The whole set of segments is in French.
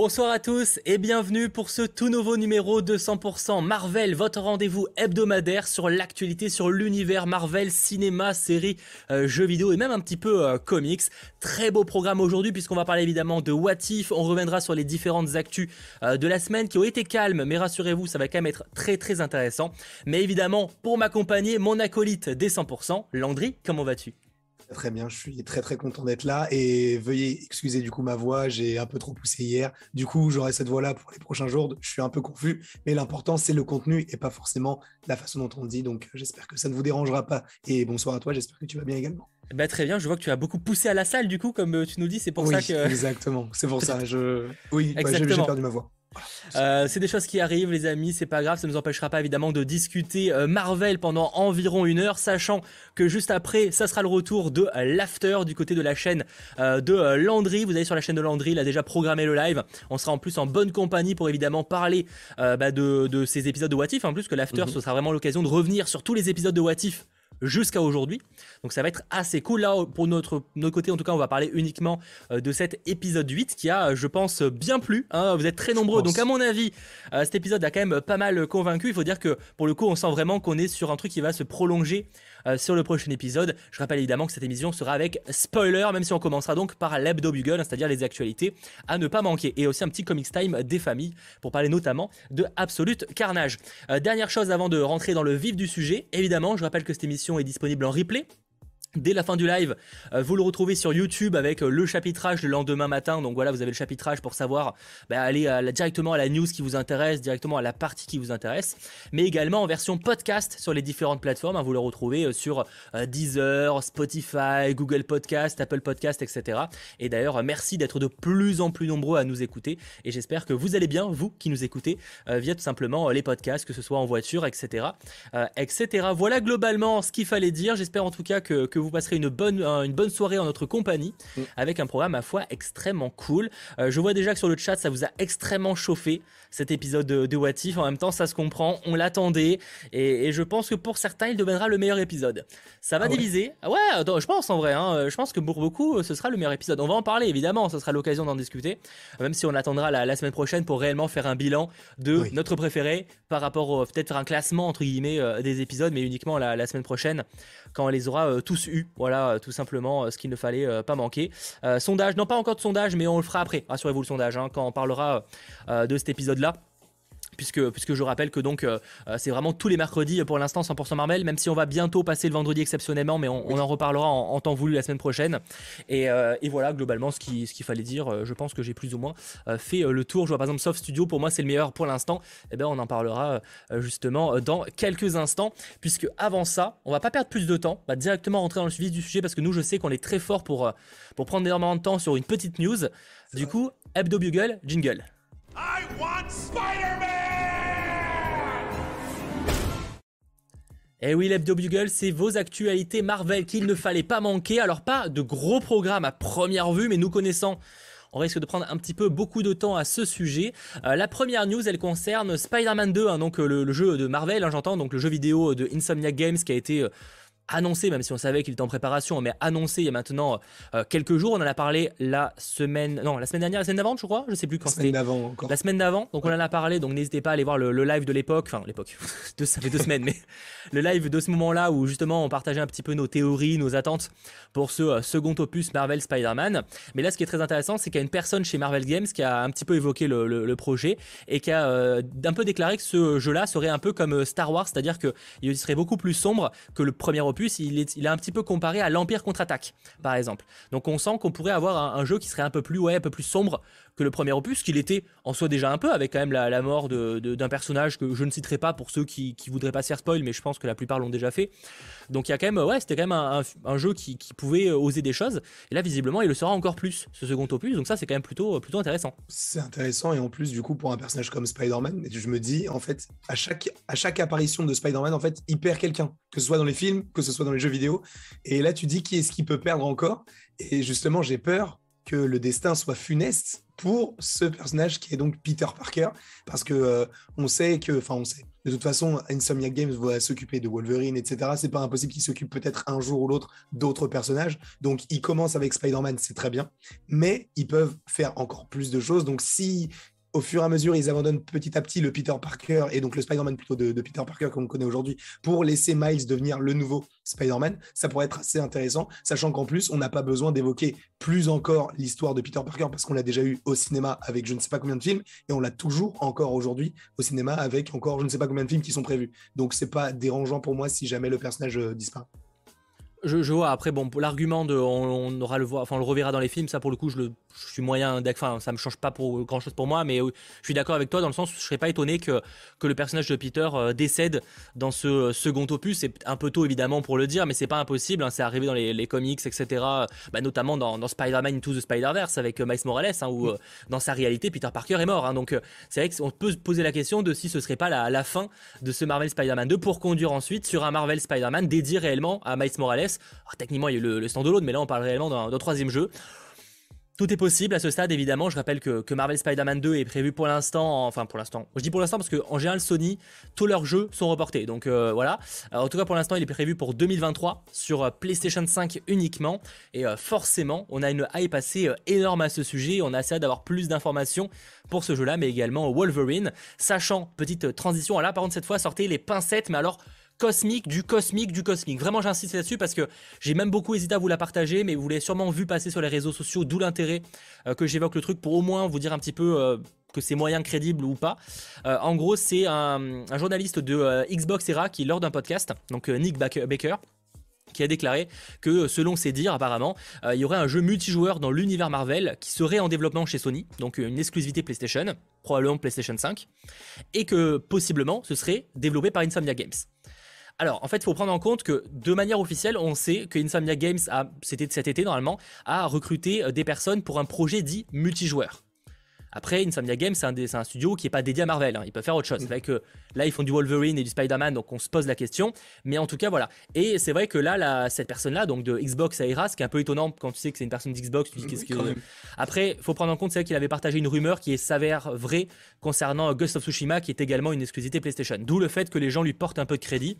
Bonsoir à tous et bienvenue pour ce tout nouveau numéro de 100% Marvel, votre rendez-vous hebdomadaire sur l'actualité, sur l'univers Marvel, cinéma, séries, euh, jeux vidéo et même un petit peu euh, comics. Très beau programme aujourd'hui puisqu'on va parler évidemment de What If, on reviendra sur les différentes actus euh, de la semaine qui ont été calmes, mais rassurez-vous, ça va quand même être très très intéressant. Mais évidemment, pour m'accompagner, mon acolyte des 100%, Landry, comment vas-tu? Très bien, je suis très très content d'être là et veuillez excuser du coup ma voix, j'ai un peu trop poussé hier. Du coup, j'aurai cette voix là pour les prochains jours. Je suis un peu confus, mais l'important c'est le contenu et pas forcément la façon dont on dit. Donc j'espère que ça ne vous dérangera pas. Et bonsoir à toi, j'espère que tu vas bien également. Bah, très bien, je vois que tu as beaucoup poussé à la salle du coup, comme euh, tu nous dis, c'est pour ça que. Exactement, c'est pour ça. Je... Oui, bah, j'ai perdu ma voix. Euh, c'est des choses qui arrivent, les amis, c'est pas grave, ça ne nous empêchera pas évidemment de discuter euh, Marvel pendant environ une heure, sachant que juste après, ça sera le retour de l'after du côté de la chaîne euh, de Landry. Vous allez sur la chaîne de Landry, il a déjà programmé le live. On sera en plus en bonne compagnie pour évidemment parler bah, de, ces épisodes de What If. En plus que l'after, mhm. ce sera vraiment l'occasion de revenir sur tous les épisodes de What If jusqu'à aujourd'hui. Donc ça va être assez cool. Là, pour notre, notre côté, en tout cas, on va parler uniquement euh, de cet épisode 8 qui a, je pense, bien plu. Hein. Vous êtes très nombreux. Donc à mon avis, euh, cet épisode a quand même pas mal convaincu. Il faut dire que pour le coup, on sent vraiment qu'on est sur un truc qui va se prolonger euh, sur le prochain épisode. Je rappelle évidemment que cette émission sera avec spoiler, même si on commencera donc par l'hebdo bugle, c'est-à-dire les actualités à ne pas manquer. Et aussi un petit comics time des familles pour parler notamment de Absolute Carnage. dernière chose avant de rentrer dans le vif du sujet, évidemment, je rappelle que cette émission est disponible en replay Dès la fin du live, euh, vous le retrouvez sur YouTube avec euh, le chapitrage le lendemain matin. Donc voilà, vous avez le chapitrage pour savoir bah, aller directement à la news qui vous intéresse, directement à la partie qui vous intéresse, mais également en version podcast sur les différentes plateformes. Hein. vous le retrouvez euh, sur Deezer, Spotify, Google Podcast, Apple Podcast, etc. Et d'ailleurs, merci d'être de plus en plus nombreux à nous écouter. Et j'espère que vous allez bien, vous qui nous écoutez via tout simplement les podcasts, que ce soit en voiture, etc., etc. Voilà globalement ce qu'il fallait dire. J'espère en tout cas que vous passerez une bonne, une bonne soirée en notre compagnie mm. avec un programme à foi extrêmement cool. Euh, je vois déjà que sur le chat, ça vous a extrêmement chauffé cet épisode de, de What If. En même temps, ça se comprend, on l'attendait et, je pense que pour certains, il deviendra le meilleur épisode. Ça va ah diviser. Ah ouais, je pense en vrai. Hein, je pense que pour beaucoup, ce sera le meilleur épisode. On va en parler évidemment, ce sera l'occasion d'en discuter. Même si on attendra la, semaine prochaine pour réellement faire un bilan de notre préféré par rapport peut-être faire un classement entre guillemets euh, des épisodes, mais uniquement la, la semaine prochaine quand on les aura euh, tous Voilà, euh, tout simplement euh, ce qu'il ne fallait pas manquer. sondage, non pas encore de sondage, mais on le fera après. Rassurez-vous le sondage hein, quand on parlera de cet épisode-là puisque, puisque je rappelle que donc euh, euh, c'est vraiment tous les mercredis pour l'instant 100% Marvel, même si on va bientôt passer le vendredi exceptionnellement, mais on, en reparlera en, temps voulu la semaine prochaine. Et, euh, et voilà globalement ce qu'il ce qu'il fallait dire. Je pense que j'ai plus ou moins fait le tour. Je vois par exemple Soft Studio, pour moi c'est le meilleur pour l'instant. Et eh ben on en parlera justement dans quelques instants, puisque avant ça, on va pas perdre plus de temps, on va directement rentrer dans le suivi du sujet parce que nous je sais qu'on est très fort pour, pour prendre énormément de temps sur une petite news. Du coup, Hebdo Bugle, jingle. I want Spider-Man Et eh oui, l'Hebdo Bugle, c'est vos actualités Marvel qu'il ne fallait pas manquer. Alors pas de gros programmes à première vue, mais nous connaissant on risque de prendre un petit peu beaucoup de temps à ce sujet. Euh, la première news, elle concerne Spider-Man 2, hein, donc euh, le, jeu de Marvel, hein, j'entends, donc le jeu vidéo de Insomniac Games qui a été euh, annoncé, même si on savait qu'il était en préparation, mais annoncé il y a maintenant euh, quelques jours. On en a parlé la semaine, non, la semaine dernière, la semaine d'avant, je crois, je sais plus quand c'était. La semaine d'avant encore. La semaine d'avant, donc on en a parlé, donc n'hésitez pas à aller voir le, live de l'époque, enfin l'époque, ça fait deux semaines, mais le live de ce moment-là où justement on partageait un petit peu nos théories, nos attentes pour ce euh, second opus Marvel Spider-Man. Mais là, ce qui est très intéressant, c'est qu'il y a une personne chez Marvel Games qui a un petit peu évoqué le, projet et qui a euh, un peu déclaré que ce jeu-là serait un peu comme Star Wars, c'est-à-dire qu'il serait beaucoup plus sombre que le premier opus. Il est, il est un petit peu comparé à l'Empire contre-attaque, par exemple. Donc on sent qu'on pourrait avoir un, jeu qui serait un peu plus, ouais, un peu plus sombre que le premier opus, qu'il était en soi déjà un peu, avec quand même la, mort d'un personnage que je ne citerai pas pour ceux qui, qui voudraient pas se faire spoil, mais je pense que la plupart l'ont déjà fait. Donc il y a quand même, ouais, c'était quand même un, jeu qui, pouvait oser des choses. Et là, visiblement, il le sera encore plus, ce second opus. Donc ça, c'est quand même plutôt, plutôt intéressant. C'est intéressant. Et en plus, du coup, pour un personnage comme Spider-Man, je me dis, en fait, à chaque, à chaque apparition de Spider-Man, en fait, il perd quelqu'un. Que ce soit dans les films, que ce soit dans les jeux vidéo. Et là, tu dis qui est-ce qui peut perdre encore? Et justement, j'ai peur que le destin soit funeste pour ce personnage qui est donc Peter Parker, parce que euh, on sait que, enfin on sait, de toute façon, Insomniac Games va s'occuper de Wolverine, etc. C'est pas impossible qu'il s'occupe peut-être un jour ou l'autre d'autres personnages. Donc, ils commencent avec Spider-Man, c'est très bien, mais ils peuvent faire encore plus de choses. Donc, si au fur et à mesure, ils abandonnent petit à petit le Peter Parker et donc le Spider-Man plutôt de, Peter Parker qu'on connaît aujourd'hui pour laisser Miles devenir le nouveau Spider-Man. Ça pourrait être assez intéressant, sachant qu'en plus, on n'a pas besoin d'évoquer plus encore l'histoire de Peter Parker parce qu'on l'a déjà eu au cinéma avec je ne sais pas combien de films et on l'a toujours encore aujourd'hui au cinéma avec encore je ne sais pas combien de films qui sont prévus. Donc c'est pas dérangeant pour moi si jamais le personnage euh, disparaît. Je, vois. Après, bon, pour l'argument de, on, aura le voir, enfin, on le reverra dans les films. Ça, pour le coup, je le, je suis moyen. Enfin, ça me change pas pour grand chose pour moi, mais euh, je suis d'accord avec toi dans le sens où je serais pas étonné que que le personnage de Peter euh, décède dans ce euh, second opus. C'est un peu tôt évidemment pour le dire, mais c'est pas impossible. Hein, c'est arrivé dans les, les, comics, etc. Bah, notamment dans, dans Spider-Man Into the Spider-Verse avec Miles Morales, hein, où dans sa réalité, Peter Parker est mort. Hein, donc, c'est vrai qu'on peut se poser la question de si ce serait pas la, la fin de ce Marvel Spider-Man 2 pour conduire ensuite sur un Marvel Spider-Man dédié réellement à Miles Morales techniquement, il y a eu le, le stand-alone, mais là, on parle réellement d'un troisième jeu. Tout est possible à ce stade, évidemment. Je rappelle que, Marvel Spider-Man 2 est prévu pour l'instant, enfin pour l'instant. Je dis pour l'instant parce qu'en général, Sony, tous leurs jeux sont reportés. Donc euh, voilà. en tout cas, pour l'instant, il est prévu pour 2023 sur euh, PlayStation 5 uniquement. Et euh, forcément, on a une hype assez énorme à ce sujet. On a assez d'avoir plus d'informations pour ce jeu-là, mais également Wolverine. Sachant, petite transition, là par contre, cette fois, sortez les pincettes, mais alors cosmique, du cosmique, du cosmique. Vraiment, j'insiste là-dessus parce que j'ai même beaucoup hésité à vous la partager, mais vous l'avez sûrement vu passer sur les réseaux sociaux, d'où l'intérêt euh, que j'évoque le truc pour au moins vous dire un petit peu euh, que c'est moyen crédible ou pas. Euh, en gros, c'est un, journaliste de Xbox Era qui, lors d'un podcast, donc Nick Baker, qui a déclaré que selon ses dires apparemment, il y aurait un jeu multijoueur dans l'univers Marvel qui serait en développement chez Sony, donc une exclusivité PlayStation, probablement PlayStation 5, et que possiblement ce serait développé par Insomnia Games. Alors, en fait, il faut prendre en compte que de manière officielle, on sait que Insomnia Games, c'était cet été normalement, a recruté euh, des personnes pour un projet dit multijoueur. Après, Insomnia Games, c'est un, studio qui n'est pas dédié à Marvel. Hein. Ils peuvent faire autre chose. C'est vrai que là, ils font du Wolverine et du Spider-Man, donc on se pose la question. Mais en tout cas, voilà. Et c'est vrai que là, cette personne-là, donc de Xbox à Era, ce qui est un peu étonnant quand tu sais que c'est une personne d'Xbox, tu dis qu'est-ce que. Après, il faut prendre en compte, c'est qu'il avait partagé une rumeur qui s'avère vraie concernant Ghost of Tsushima, qui est également une exclusivité PlayStation. D'où le fait que les gens lui portent un peu de crédit.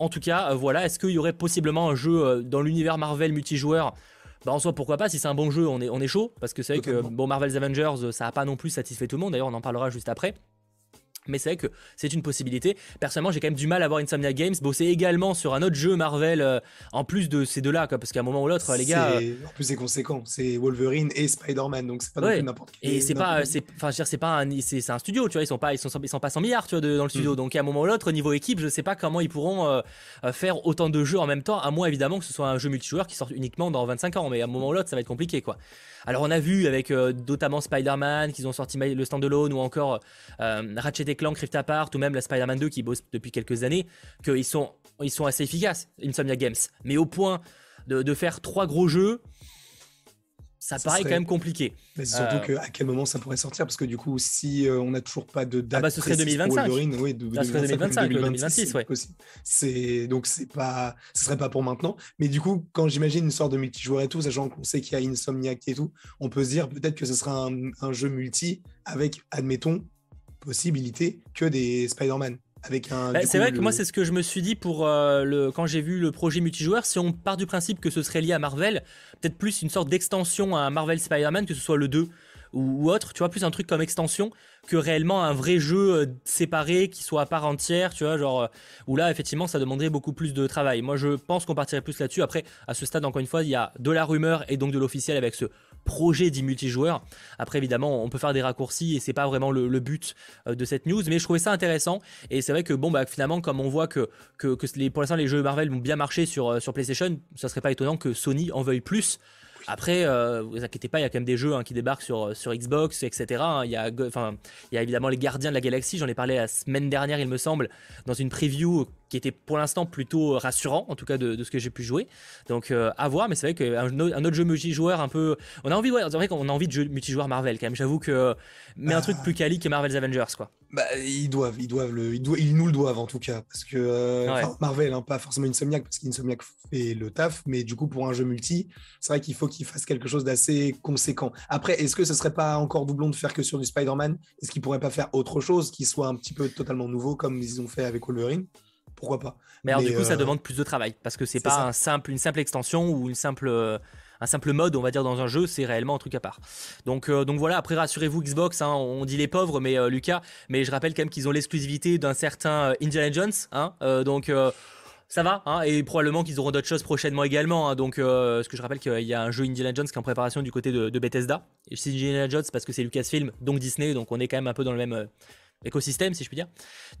En tout cas, euh, voilà, est-ce qu'il y aurait possiblement un jeu euh, dans l'univers Marvel multijoueur bah en soi pourquoi pas si c'est un bon jeu on est, on est chaud parce que c'est vrai que bon Marvel's Avengers ça a pas non plus satisfait tout le monde d'ailleurs on en parlera juste après mais c'est vrai que c'est une possibilité. Personnellement, j'ai quand même du mal à voir Insomnia Games bosser également sur un autre jeu Marvel euh, en plus de ces deux-là, parce qu'à un moment ou l'autre, les gars. Euh, en plus, c'est conséquent. C'est Wolverine et Spider-Man, donc c'est pas n'importe qui. Et c'est pas, enfin, c'est pas, un, c'est un studio, tu vois. Ils sont pas, ils sont, ils sont pas 100 milliards, tu vois, dans le studio. Mm. Donc à un moment ou l'autre, niveau équipe, je sais pas comment ils pourront euh, faire autant de jeux en même temps, à moins évidemment que ce soit un jeu multijoueur qui sort uniquement dans 25 ans. Mais à un moment ou l'autre, ça va être compliqué, quoi. Alors on a vu avec notamment Spider-Man qu'ils ont sorti le standalone ou encore Ratchet Clank Rift Apart ou même la Spider-Man 2 qui bosse depuis quelques années qu'ils sont, ils sont assez efficaces, Insomnia Games. Mais au point de faire trois gros jeux, ça, paraît quand même compliqué. Mais surtout euh... à quel moment ça pourrait sortir Parce que du coup, si euh, on n'a toujours pas de date. Ah bah ce serait 2025. Wolverine, oui, de, ça serait 2025, 2026, ouais. C'est donc c'est pas, ce serait pas pour maintenant. Mais du coup, quand j'imagine une sorte de multijoueur et tout, sachant qu'on sait qu'il y a Insomniac et tout, on peut se dire peut-être que ce sera un, un jeu multi avec, admettons, possibilité que des Spider-Man. Bah, c'est vrai que moi c'est ce que je me suis dit pour euh, le quand j'ai vu le projet multijoueur. Si on part du principe que ce serait lié à Marvel, peut-être plus une sorte d'extension à Marvel Spider-Man, que ce soit le 2 ou, autre, tu vois, plus un truc comme extension que réellement un vrai jeu euh, séparé qui soit à part entière, tu vois, genre euh, où là effectivement ça demanderait beaucoup plus de travail. Moi je pense qu'on partirait plus là-dessus. Après, à ce stade, encore une fois, il y a de la rumeur et donc de l'officiel avec ce projet dit multijoueur. Après, évidemment, on peut faire des raccourcis et c'est pas vraiment le, but euh, de cette news, mais je trouvais ça intéressant. Et c'est vrai que, bon, bah, finalement, comme on voit que, pour l'instant, les jeux Marvel vont bien marcher sur, euh, sur PlayStation, ça serait pas étonnant que Sony en veuille plus. Après, euh, vous inquiétez pas, il y a quand même des jeux hein, qui débarquent sur, sur Xbox, etc. Hein. Il, y a, y a évidemment les Gardiens de la Galaxie, j'en ai parlé la semaine dernière, il me semble, dans une preview qui était pour l'instant plutôt rassurant, en tout cas de, ce que j'ai pu jouer. Donc euh, à voir, mais c'est vrai qu'un un autre jeu multijoueur un peu. On a envie, ouais, vrai qu'on a envie de jeu multijoueur Marvel quand même, j'avoue que. Mais un truc plus quali que Marvel's Avengers, quoi. Bah, ils doivent, ils doivent le, ils, doivent, ils, nous le doivent en tout cas, parce que euh, Marvel, hein, pas forcément Insomniac, parce qu'Insomniac fait le taf, mais du coup pour un jeu multi, c'est vrai qu'il faut qu'ils fassent quelque chose d'assez conséquent. Après, est-ce que ce serait pas encore doublon de faire que sur du Spider-Man? Est-ce qu'ils pourraient pas faire autre chose qui soit un petit peu totalement nouveau comme ils ont fait avec Wolverine? Pourquoi pas. Mais, alors du coup, ça euh, demande plus de travail, parce que c'est pas un simple, une simple extension ou une simple euh, un simple mode, on va dire, dans un jeu, c'est réellement un truc à part. Donc, euh, donc voilà, après rassurez-vous Xbox, hein, on dit les pauvres, mais euh, Lucas, mais je rappelle quand même qu'ils ont l'exclusivité d'un certain euh, Indiana Jones, hein, donc ça va, hein, et probablement qu'ils auront d'autres choses prochainement également. Donc, ce que je rappelle qu'il y a un jeu Indiana Jones qui est en préparation du côté de, Bethesda. Et c'est Indiana Jones parce que c'est Lucasfilm, donc Disney, donc on est quand même un peu dans le même écosystème si je puis dire.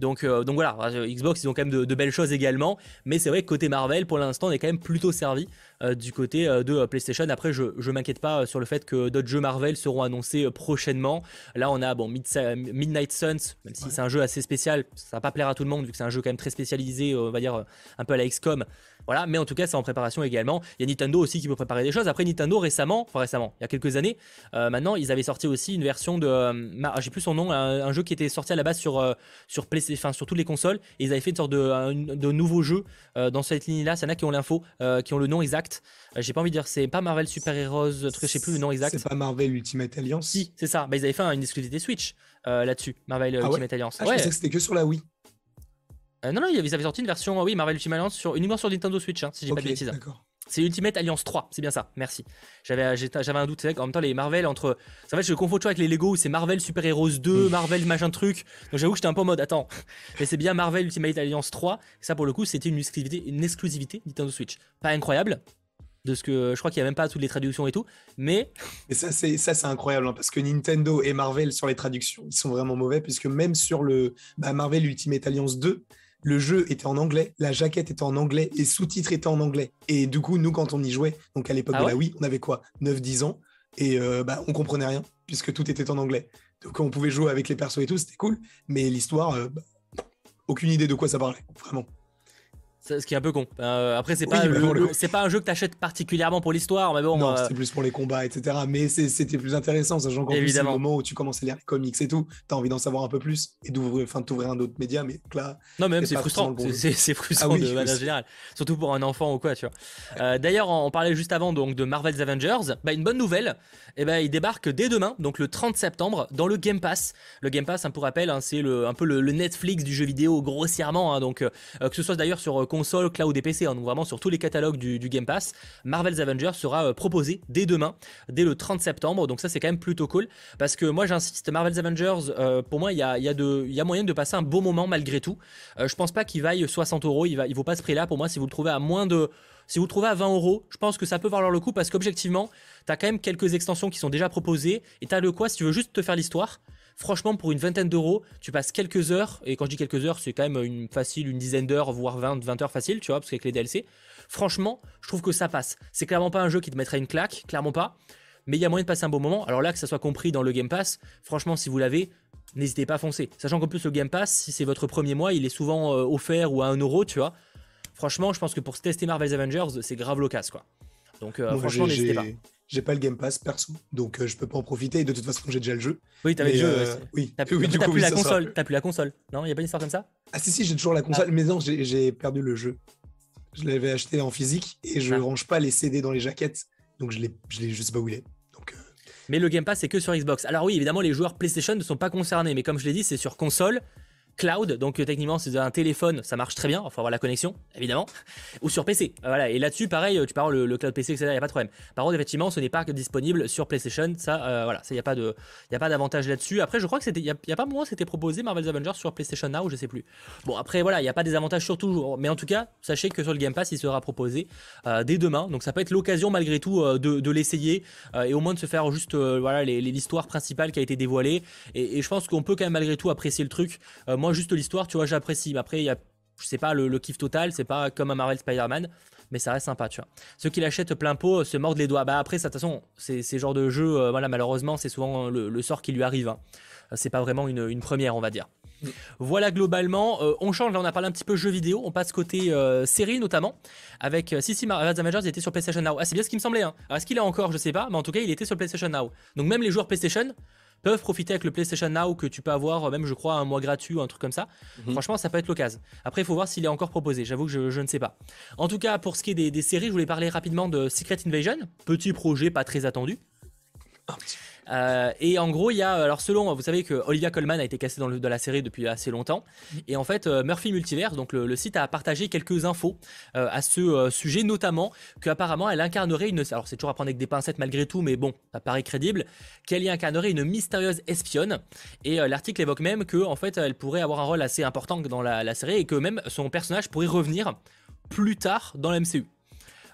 Donc, euh, donc voilà, euh, Xbox ils ont quand même de, belles choses également, mais c'est vrai que côté Marvel pour l'instant on est quand même plutôt servi euh, du côté de PlayStation. Après je, je m'inquiète pas sur le fait que d'autres jeux Marvel seront annoncés prochainement. Là on a bon Midnight Suns, même si c'est un jeu assez spécial, ça va pas plaire à tout le monde vu que c'est un jeu quand même très spécialisé, on va dire un peu à la XCOM. Voilà, mais en tout cas, c'est en préparation également. Il y a Nintendo aussi qui peut préparer des choses. Après, Nintendo récemment, enfin récemment, il y a quelques années, maintenant, ils avaient sorti aussi une version de, euh, j'ai plus son nom, un, jeu qui était sorti à la base sur euh, sur enfin sur toutes les consoles. Et ils avaient fait une sorte de, de nouveau jeu euh, dans cette ligne-là. Il y en a qui ont l'info, qui ont le nom exact. j'ai pas envie de dire, c'est pas Marvel Super Heroes, truc, je sais plus le nom exact. C'est pas Marvel Ultimate Alliance? Si, c'est ça. Bah, ils avaient fait une exclusivité Switch là-dessus, Marvel ah Ultimate Alliance. Ah, je pensais que c'était que sur la Wii. Non, non, ils avaient sorti une version, oui, Marvel Ultimate Alliance sur, uniquement sur Nintendo Switch, hein, si j'ai pas de bêtises. D'accord. C'est Ultimate Alliance 3, c'est bien ça, merci. J'avais, j'avais un doute, c'est en même temps les Marvel entre... En fait je confonds toujours avec les Lego, c'est Marvel Super Heroes 2, Marvel machin truc. Donc j'avoue que j'étais un peu en mode, attends, mais c'est bien Marvel Ultimate Alliance 3. ça pour le coup c'était une exclusivité, une exclusivité Nintendo Switch. Pas incroyable, de ce que je crois qu'il n'y a même pas toutes les traductions et tout, mais... Et ça c'est ça c'est incroyable, hein, parce que Nintendo et Marvel sur les traductions, ils sont vraiment mauvais, puisque même sur le bah, Marvel Ultimate Alliance 2, le jeu était en anglais, la jaquette était en anglais et sous-titres étaient en anglais. Et du coup, nous, quand on y jouait, donc à l'époque ah de la Wii, on avait quoi 9-10 ans et euh, bah, on comprenait rien puisque tout était en anglais. Donc on pouvait jouer avec les persos et tout, c'était cool, mais l'histoire, euh, bah, aucune idée de quoi ça parlait, vraiment ce qui est un peu con. Euh, après, c'est pas, c'est pas un jeu que t'achètes particulièrement pour l'histoire, mais bon. Non, euh, c'est plus pour les combats, etc. Mais c'était plus intéressant, sachant qu'en plus, c'est le moment où tu commences à lire les comics et tout, t'as envie d'en savoir un peu plus et d'ouvrir, enfin, t'ouvrir un autre média, mais là. Non, même c'est frustrant. C'est frustrant ah de manière générale, surtout pour un enfant ou quoi, tu vois. Euh, d'ailleurs, on parlait juste avant donc de Marvel's Avengers. Bah, une bonne nouvelle, et eh ben, il débarque dès demain, donc le 30 septembre, dans le Game Pass. Le Game Pass, hein, pour rappel, hein, c'est un peu le, Netflix du jeu vidéo grossièrement, hein, donc que ce soit d'ailleurs sur console, cloud et PC, hein, donc vraiment sur tous les catalogues du, Game Pass, Marvel's Avengers sera euh, proposé dès demain, dès le 30 septembre. Donc ça c'est quand même plutôt cool parce que moi j'insiste, Marvel's Avengers, euh, pour moi il y a, moyen de passer un beau moment malgré tout. Euh, je pense pas qu'il vaille 60 euros, il, va, vaut pas ce prix-là. Pour moi, si vous le trouvez à moins de si vous le trouvez à 20 euros, je pense que ça peut valoir le coup parce qu'objectivement, tu as quand même quelques extensions qui sont déjà proposées et tu as le quoi si tu veux juste te faire l'histoire. Franchement, pour une vingtaine d'euros, tu passes quelques heures, et quand je dis quelques heures, c'est quand même une facile, une dizaine d'heures, voire 20, 20 heures facile, tu vois, parce qu'avec les DLC, franchement, je trouve que ça passe. C'est clairement pas un jeu qui te mettrait une claque, clairement pas, mais il y a moyen de passer un bon moment. Alors là, que ça soit compris dans le Game Pass, franchement, si vous l'avez, n'hésitez pas à foncer. Sachant qu'en plus, le Game Pass, si c'est votre premier mois, il est souvent euh, offert ou à 1 euro, tu vois. Franchement, je pense que pour tester Marvel's Avengers, c'est grave loquace, quoi. Donc, euh, franchement, n'hésitez pas j'ai pas le Game Pass perso, donc euh, je peux pas en profiter. De toute façon, j'ai déjà le jeu. Oui, t'avais le jeu. Euh, oui, t'as plus, oui, plus la console. T'as plus la console. Non, y a pas une histoire comme ça? Ah si si, j'ai toujours la console, ah. mais non, j'ai perdu le jeu. Je l'avais acheté en physique et je ah. range pas les CD dans les jaquettes, donc je l'ai, je, je sais pas où il est. Donc, euh, Mais le Game Pass c'est que sur Xbox. Alors oui, évidemment, les joueurs PlayStation ne sont pas concernés, mais comme je l'ai dit, c'est sur console cloud, donc euh, techniquement c'est un téléphone, ça marche très bien, il faut avoir la connexion, évidemment, ou sur PC. Voilà, et là-dessus, pareil, tu parles le, cloud PC, etc., il n'y a pas de problème. Par contre, effectivement, ce n'est pas que disponible sur PlayStation, ça, euh, voilà, il n'y a pas d'avantage là-dessus. Après, je crois que c'était, il n'y a, a, pas moment c'était proposé Marvel's Avengers sur PlayStation Now, je sais plus. Bon, après, voilà, il n'y a pas des avantages sur toujours, mais en tout cas, sachez que sur le Game Pass, il sera proposé euh, dès demain, donc ça peut être l'occasion malgré tout de, l'essayer et au moins de se faire juste, voilà, l'histoire principale qui a été dévoilée. Et, et je pense qu'on peut quand même malgré tout apprécier le truc. moi, juste l'histoire, tu vois, j'apprécie. Mais après, il y a, je sais pas, le, kiff total, c'est pas comme un Marvel Spider-Man, mais ça reste sympa, tu vois. Ceux qui l'achètent plein pot se mordent les doigts. Bah après, de toute façon, c'est ces genres de jeux, euh, voilà, malheureusement, c'est souvent le, sort qui lui arrive. Hein. C'est pas vraiment une, première, on va dire. Mm. Voilà globalement, euh, on change, là on a parlé un petit peu jeux vidéo, on passe côté euh, série notamment, avec si si Marvel's Avengers était sur PlayStation Now. Ah c'est bien ce qui me semblait, hein. est-ce qu'il est encore, je sais pas, mais en tout cas il était sur PlayStation Now. Donc même les joueurs PlayStation peuvent profiter avec le PlayStation Now que tu peux avoir même je crois un mois gratuit ou un truc comme ça. Mhm. Franchement ça peut être l'occasion. Après il faut voir s'il est encore proposé, j'avoue que je, ne sais pas. En tout cas pour ce qui est des, séries, je voulais parler rapidement de Secret Invasion, petit projet pas très attendu. Euh, et en gros, il y a, alors selon, vous savez que Olivia Colman a été cassée dans, la série depuis assez longtemps. Et en fait, euh, Murphy Multiverse, donc le, site a partagé quelques infos euh, à ce sujet, notamment qu'apparemment elle incarnerait une, alors c'est toujours à prendre avec des pincettes malgré tout, mais bon, ça paraît crédible, qu'elle y incarnerait une mystérieuse espionne. Et l'article évoque même que en fait, elle pourrait avoir un rôle assez important dans la, la série et que même son personnage pourrait revenir plus tard dans la MCU.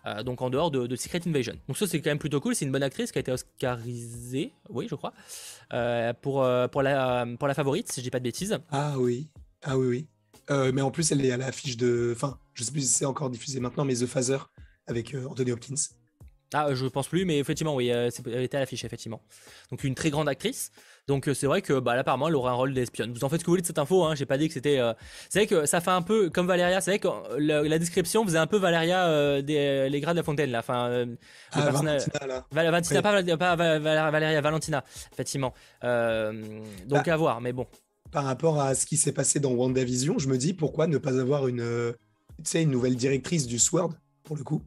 Euh, donc en dehors de, Secret Invasion. Donc ça c'est quand même plutôt cool, c'est une bonne actrice qui a été oscarisée, oui je crois, euh, pour, euh, pour, la, pour la favorite, si je dis pas de bêtises. Ah oui, ah oui, oui. mais en plus elle est à l'affiche de, enfin je sais plus si c'est encore diffusé maintenant, mais The Phaser avec Anthony Hopkins. Ah, je pense plus, mais effectivement, oui, elle était à l'affiche, effectivement. Donc une très grande actrice. Donc c'est vrai que bah, là, apparemment, elle aura un rôle d'espionne. Vous en faites ce que vous voulez de cette info, hein, j'ai pas dit que c'était... C'est vrai que ça fait un peu comme Valéria, c'est vrai que la, description faisait un peu Valéria des Les Grades de la Fontaine, là. Enfin, ah, Valentina, là. Valentina, pas, Valéria, Valentina, effectivement. donc bah, à voir, mais bon. Par rapport à ce qui s'est passé dans WandaVision, je me dis pourquoi ne pas avoir une, une nouvelle directrice du SWORD, pour le coup?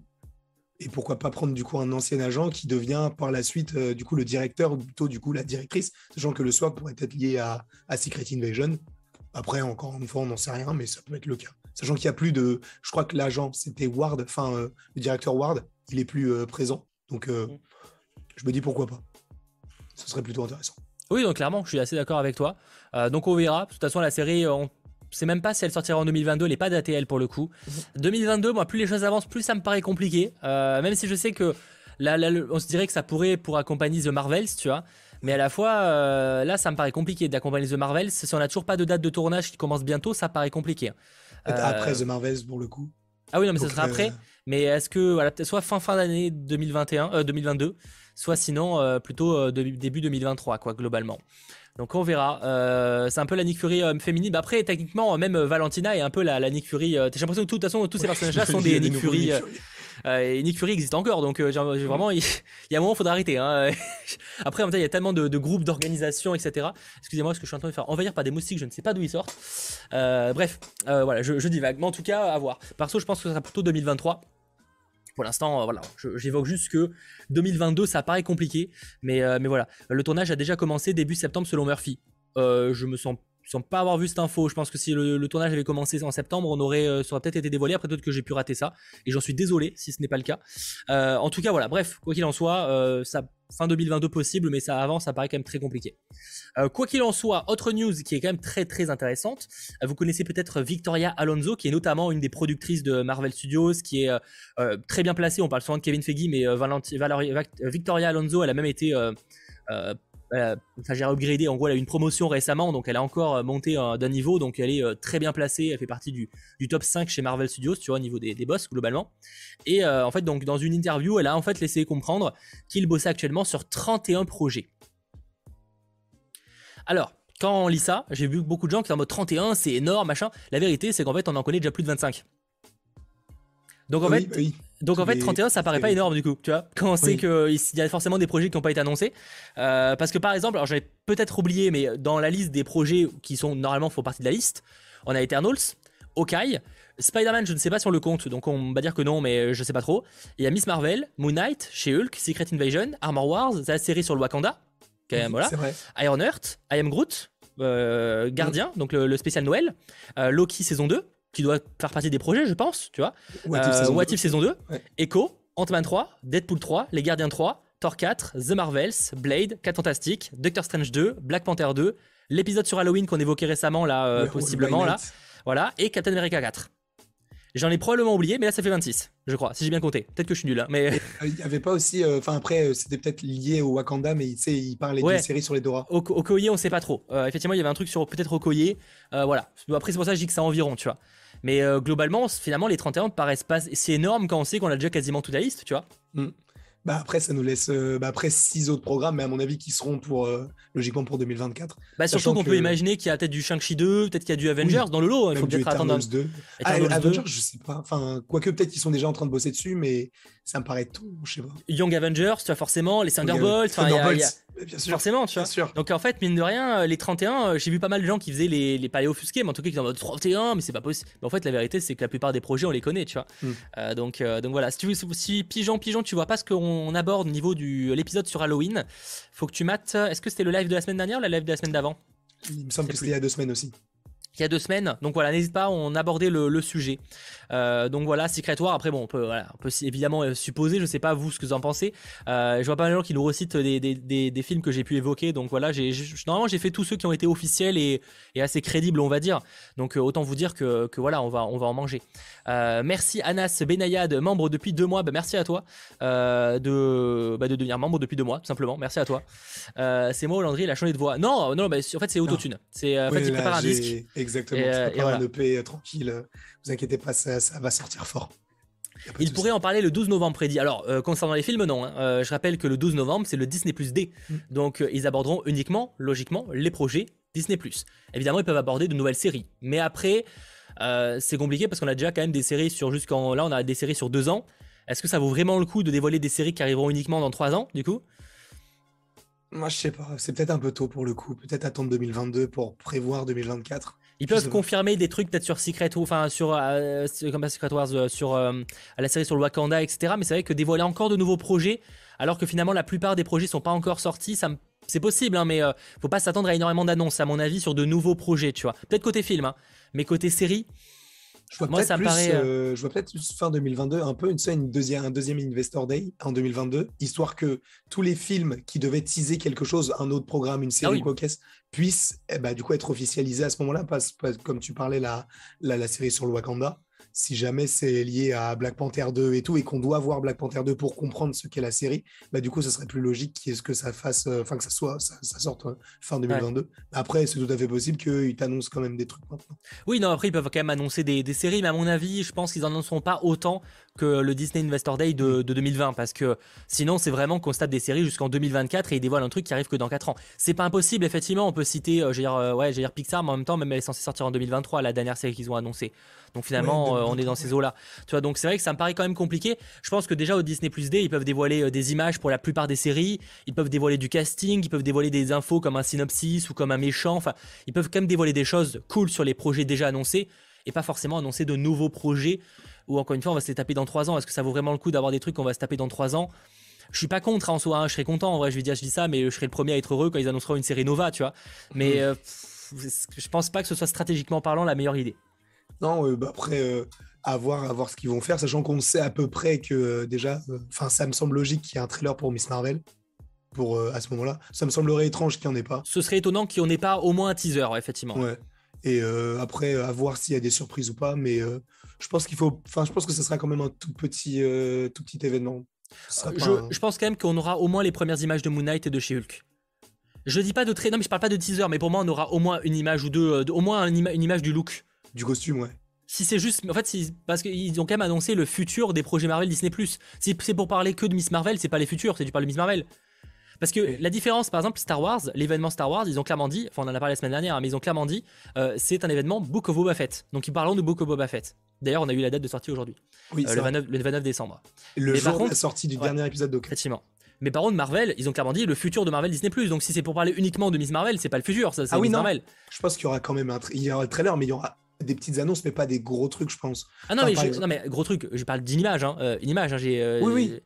Et pourquoi pas prendre du coup un ancien agent qui devient par la suite euh, du coup le directeur ou plutôt du coup la directrice, sachant que le SWAT pourrait être lié à, Secret Invasion. Après, encore une fois, on n'en sait rien, mais ça peut être le cas. Sachant qu'il n'y a plus de. Je crois que l'agent, c'était Ward, enfin, euh, le directeur Ward, il est plus euh, présent. Donc, mm. je me dis pourquoi pas. Ce serait plutôt intéressant. Oui, donc clairement, je suis assez d'accord avec toi. donc, on verra. De toute façon, la série, on sais même pas si elle sortira en 2022, elle n'est pas datée elle pour le coup. 2022, mhm. moi plus les choses avancent, plus ça me paraît compliqué. Euh, même si je sais que là, on se dirait que ça pourrait pour accompagner The Marvels, tu vois. Mais à la fois, euh, là, ça me paraît compliqué d'accompagner The Marvels. Si on n'a toujours pas de date de tournage qui commence bientôt, ça paraît compliqué. Euh, après The Marvels pour le coup. Ah oui, non, mais ça sera après. Mais est-ce que, voilà, soit fin fin d'année 2021, 2022, soit sinon plutôt début 2023, quoi, globalement. Donc on verra. Euh, c'est un peu la Nick Fury euh, féminine. Bah, après, techniquement, même euh, Valentina est un peu la, Nick Fury. J'ai l'impression que de toute façon, tous ces personnages-là sont des Nick Fury. et Nick Fury existe encore, donc vraiment, il, y a un moment, il faudra arrêter. Hein. Après, en même temps, il y a tellement de, groupes, d'organisations, etc. Excusez-moi, ce que je suis en train de faire envahir par des moustiques, je ne sais pas d'où ils sortent. bref, voilà, je, je divague. Mais en tout cas, à voir. Perso, je pense que ce sera plutôt 2023. Pour l'instant, euh, voilà, j'évoque juste que 2022, ça paraît compliqué, mais, euh, mais voilà, le tournage a déjà commencé début septembre selon Murphy. Euh, je me sens sans pas avoir vu cette info. Je pense que si le, tournage avait commencé en septembre, on aurait, aurait peut-être été dévoilé. Après, peut-être que j'ai pu rater ça. Et j'en suis désolé si ce n'est pas le cas. en tout cas, voilà. Bref, quoi qu'il en soit, ça, fin 2022 possible, mais ça avance, ça paraît quand même très compliqué. Euh, quoi qu'il en soit, autre news qui est quand même très très intéressante. Euh, vous connaissez peut-être Victoria Alonso, qui est notamment une des productrices de Marvel Studios, qui est euh, très bien placée. On parle souvent de Kevin Feige, mais Victoria Alonso, elle a même été j'ai upgradé, en gros elle a eu une promotion récemment, donc elle a encore monté d'un niveau, donc elle est très bien placée, elle fait partie du, top 5 chez Marvel Studios, tu vois, au niveau des, des boss globalement. Et en fait, donc dans une interview, elle a en fait laissé comprendre qu'il bossait actuellement sur 31 projets. Alors, quand on lit ça, j'ai vu beaucoup de gens qui sont en mode 31, c'est énorme, machin. La vérité, c'est qu'en fait, on en connaît déjà plus de 25. Donc en fait, donc en fait 31, ça paraît pas énorme du coup, tu vois. Quand on sait qu'il y a forcément des projets qui n'ont pas été annoncés, euh, parce que par exemple, alors j'avais peut-être oublié, mais dans la liste des projets qui sont normalement font partie de la liste, on a Eternals, Hawkeye, Spider-Man, je ne sais pas si on le compte, donc on va dire que non, mais je sais pas trop. Il y a Miss Marvel, Moon Knight, chez Hulk, Secret Invasion, Armor Wars, la série sur le Wakanda, voilà. Iron Earth, I Am Groot, euh, Gardien, donc le, spécial Noël, euh, Loki saison 2, qui doit faire partie des projets, je pense, tu vois. What If, saison 2, Echo, Ant-Man 3, Deadpool 3, Les Gardiens 3, Thor 4, The Marvels, Blade, 4 Fantastic, Doctor Strange 2, Black Panther 2, l'épisode sur Halloween qu'on évoquait récemment là, euh, possiblement là, voilà, et Captain America 4. J'en ai probablement oublié, mais là ça fait 26, je crois, si j'ai bien compté. Peut-être que je suis nul, hein, mais. Il n'y avait pas aussi. Euh, enfin, après, euh, c'était peut-être lié au Wakanda, mais il parlait d'une série sur les Dora. Au, Okoye, on sait pas trop. Euh, effectivement, il y avait un truc sur peut-être Okoye. voilà. Après, c'est pour ça que je dis que c'est environ, tu vois. Mais globalement, finalement, les 31 paraissent pas. C'est énorme quand on sait qu'on a déjà quasiment toute la liste, tu vois. Mm. Bah après, ça nous laisse bah après six autres programmes, mais à mon avis, qui seront pour logiquement pour 2024. Bah surtout qu'on peut imaginer qu'il y a peut-être du Shang-Chi 2, peut-être qu'il y a du Avengers dans le lot. Hein, il faut peut-être attendre. 2. Ah, Avengers, je sais pas. Enfin, quoique peut-être qu'ils sont déjà en train de bosser dessus, mais ça me paraît tout, je sais pas. Young Avengers, tu vois forcément les Thunderbolts. Thunderbolts. Bien sûr. Forcément, tu vois. Donc en fait, mine de rien, les 31, j'ai vu pas mal de gens qui faisaient les, les paléos offusqués, mais en tout cas qui étaient en mode 31, mais c'est pas possible. Mais en fait, la vérité, c'est que la plupart des projets, on les connaît, tu vois. Hmm. donc, donc voilà. Si, tu, si pigeon, pigeon, tu vois pas ce qu'on aborde au niveau de l'épisode sur Halloween, faut que tu mates. Est-ce que c'était le live de la semaine dernière ou le live de la semaine d'avant? Il me semble que c'était il y a deux semaines aussi il y a deux semaines. Donc voilà, n'hésite pas, on abordait le, le sujet. Euh, donc voilà, Secret War. Après, bon, on peut, voilà, on peut évidemment euh, supposer, je sais pas vous ce que vous en pensez. Euh, je vois pas mal de gens qui nous recitent des, des, des, des films que j'ai pu évoquer. Donc voilà, j'ai, normalement, j'ai fait tous ceux qui ont été officiels et, et assez crédibles, on va dire. Donc euh, autant vous dire que, que, voilà, on va, on va en manger. Euh, merci Anas Benayad, membre depuis deux mois. Bah, merci à toi de, bah, de devenir membre depuis deux mois, tout simplement. Merci à toi. c'est moi, Landry, il a changé de voix. Non, non, bah, en fait, c'est Autotune. C'est, en fait, il prépare un disque. Exactement. Et, tu un EP tranquille. Vous inquiétez pas, ça, ça va sortir fort. Il pourrait en parler le 12 novembre prédit. Alors, euh, concernant les films, non. Hein. Euh, je rappelle que le 12 novembre, c'est le Disney Plus D. Mm. Donc, euh, ils aborderont uniquement, logiquement, les projets Disney Plus. Évidemment, ils peuvent aborder de nouvelles séries. Mais après, c'est compliqué parce qu'on a déjà quand même des séries sur jusqu'en. Là, on a des séries sur deux ans. Est-ce que ça vaut vraiment le coup de dévoiler des séries qui arriveront uniquement dans trois ans, du coup? Moi, je sais pas. C'est peut-être un peu tôt pour le coup. Peut-être attendre 2022 pour prévoir 2024. Ils peuvent confirmer des trucs peut-être sur Secret enfin sur euh, comme Secret Wars, euh, sur euh, la série sur le Wakanda, etc. Mais c'est vrai que dévoiler encore de nouveaux projets, alors que finalement la plupart des projets sont pas encore sortis, ça c'est possible, hein, mais faut pas s'attendre à énormément d'annonces, à mon avis, sur de nouveaux projets, tu vois. Peut-être côté film, hein, mais côté série, je vois peut-être plus, euh, je vois peut-être fin 2022 un peu une, une deuxième, un deuxième Investor Day en 2022, histoire que tous les films qui devaient teaser quelque chose, un autre programme, une série ah quoi puissent eh ben, du coup être officialisés à ce moment-là, parce, comme tu parlais la, la, la série sur le Wakanda si jamais c'est lié à Black Panther 2 et tout, et qu'on doit voir Black Panther 2 pour comprendre ce qu'est la série, bah du coup, ce serait plus logique ce que ça fasse, euh, enfin que ça soit, ça, sorte euh, fin 2022. Après, c'est tout à fait possible qu'ils t'annoncent quand même des trucs maintenant. Oui, non, après, ils peuvent quand même annoncer des, des séries, mais à mon avis, je pense qu'ils en annonceront pas autant que le Disney Investor Day de, 2020, parce que sinon, c'est vraiment qu'on des séries jusqu'en 2024 et ils dévoilent un truc qui arrive que dans 4 ans. C'est pas impossible, effectivement, on peut citer, euh, j'ai dire, ouais, dire Pixar, mais en même temps, même elle est censée sortir en 2023, la dernière série qu'ils ont annoncée. Donc finalement, euh, on est dans ces eaux-là. Tu vois, donc c'est vrai que ça me paraît quand même compliqué. Je pense que déjà au Disney Plus D, ils peuvent dévoiler euh, des images pour la plupart des séries. Ils peuvent dévoiler du casting, ils peuvent dévoiler des infos comme un synopsis ou comme un méchant. Enfin, ils peuvent quand même dévoiler des choses cool sur les projets déjà annoncés et pas forcément annoncer de nouveaux projets. Ou encore une fois, on va se les taper dans 3 ans. Est-ce que ça vaut vraiment le coup d'avoir des trucs qu'on va se taper dans 3 ans? Je suis pas contre hein, en soi, hein. je serais content en vrai, je vais dire, je dis ça, mais je serais le premier à être heureux quand ils annonceront une série Nova, tu vois. Mais mmh. euh, je pense pas que ce soit stratégiquement parlant la meilleure idée. Non, euh, bah, après, euh, à, voir, à voir ce qu'ils vont faire, sachant qu'on sait à peu près que euh, déjà, enfin, ça me semble logique qu'il y ait un trailer pour Miss Marvel. Pour, à ce moment-là, ça me semblerait étrange qu'il n'y en ait pas. Ce serait étonnant qu'il n'y en ait pas au moins un teaser, effectivement. Ouais. Et après, à voir s'il y a des surprises ou pas, mais je pense qu'il faut, enfin, je pense que ce sera quand même un tout petit, tout petit événement. Je, pense quand même qu'on aura au moins les premières images de Moon Knight et de She-Hulk. Je dis pas de très, non mais je parle pas de teaser, mais pour moi on aura au moins une image ou deux, au moins une image du look du costume, ouais. Si c'est juste, en fait, parce qu'ils ont quand même annoncé le futur des projets Marvel Disney+. Si c'est pour parler que de Miss Marvel, c'est pas les futurs, c'est du parles de Miss Marvel. Parce que la différence, par exemple, Star Wars, l'événement Star Wars, ils ont clairement dit, enfin on en a parlé la semaine dernière, hein, mais ils ont clairement dit, euh, c'est un événement Book of Boba Fett. Donc ils parlent de Book of Boba Fett. D'ailleurs, on a eu la date de sortie aujourd'hui. Oui, euh, le, 29, le, 29, décembre. Le jour de la sortie du dernier épisode d'Oka. Effectivement. Mais par contre, Marvel, ils ont clairement dit le futur de Marvel Disney+. Donc si c'est pour parler uniquement de Miss Marvel, c'est pas le futur, ça. Ah oui, Miss non. Marvel. Je pense qu'il y aura quand même un, il y aura le trailer, mais il y aura des petites annonces, mais pas des gros trucs, je pense. Ah non, mais, non mais, gros truc, je parle d'une image, hein, euh, une image. Hein, j'ai, euh, oui, oui.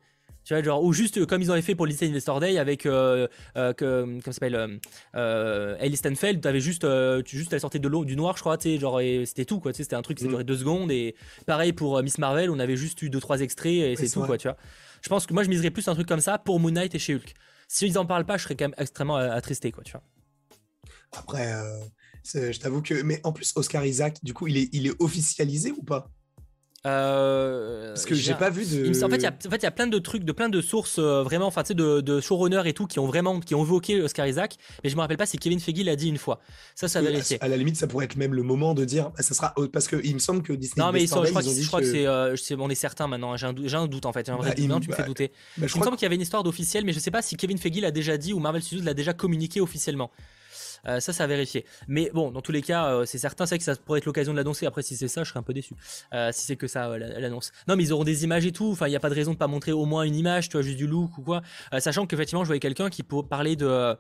Tu vois, genre, ou juste comme ils avaient fait pour le Investor Day avec, euh, que, comment s'appelle, Ellie Stanfield, t'avais juste, tu, juste, elle sortait de l'eau, du noir, je crois, tu sais, genre, c'était tout, quoi, tu sais, c'était un truc qui mm. durait deux secondes, et pareil pour Miss Marvel, on avait juste eu deux, trois extraits, et c'est tout, quoi, tu vois. Je pense que moi, je miserais plus un truc comme ça pour Moon Knight et chez Hulk. Si ils en parlent pas, je serais quand même extrêmement attristé, quoi, tu vois. Après, je t'avoue que. Mais en plus, Oscar Isaac, du coup, il est, il est officialisé ou pas? Euh, Parce que j'ai pas vu de. En fait, il y, a, en fait, y a plein de trucs, de plein de sources euh, vraiment, enfin, tu sais, de, de showrunners et tout qui ont vraiment, qui ont évoqué Oscar Isaac. Mais je me rappelle pas si Kevin Feige l'a dit une fois. Ça, ça vérifier. À, à la limite, ça pourrait être même le moment de dire, bah, ça sera parce que il me semble que Disney. Non, mais ils sont, je crois, que, je crois que, c'est, euh, on est certain maintenant. J'ai un, un, doute en fait. J'ai un vrai bah, doute. tu me fais douter. Bah, il me semble qu'il y avait une histoire d'officiel, mais je sais pas si Kevin Feige l'a déjà dit ou Marvel Studios l'a déjà communiqué officiellement. Euh, ça, ça à vérifier. Mais bon, dans tous les cas, euh, c'est certain, c'est que ça pourrait être l'occasion de l'annoncer. Après, si c'est ça, je serais un peu déçu. Euh, si c'est que ça, l'annonce. Non, mais ils auront des images et tout. Enfin, il n'y a pas de raison de pas montrer au moins une image, tu vois, juste du look ou quoi. sachant qu'effectivement, je voyais quelqu'un qui parler de.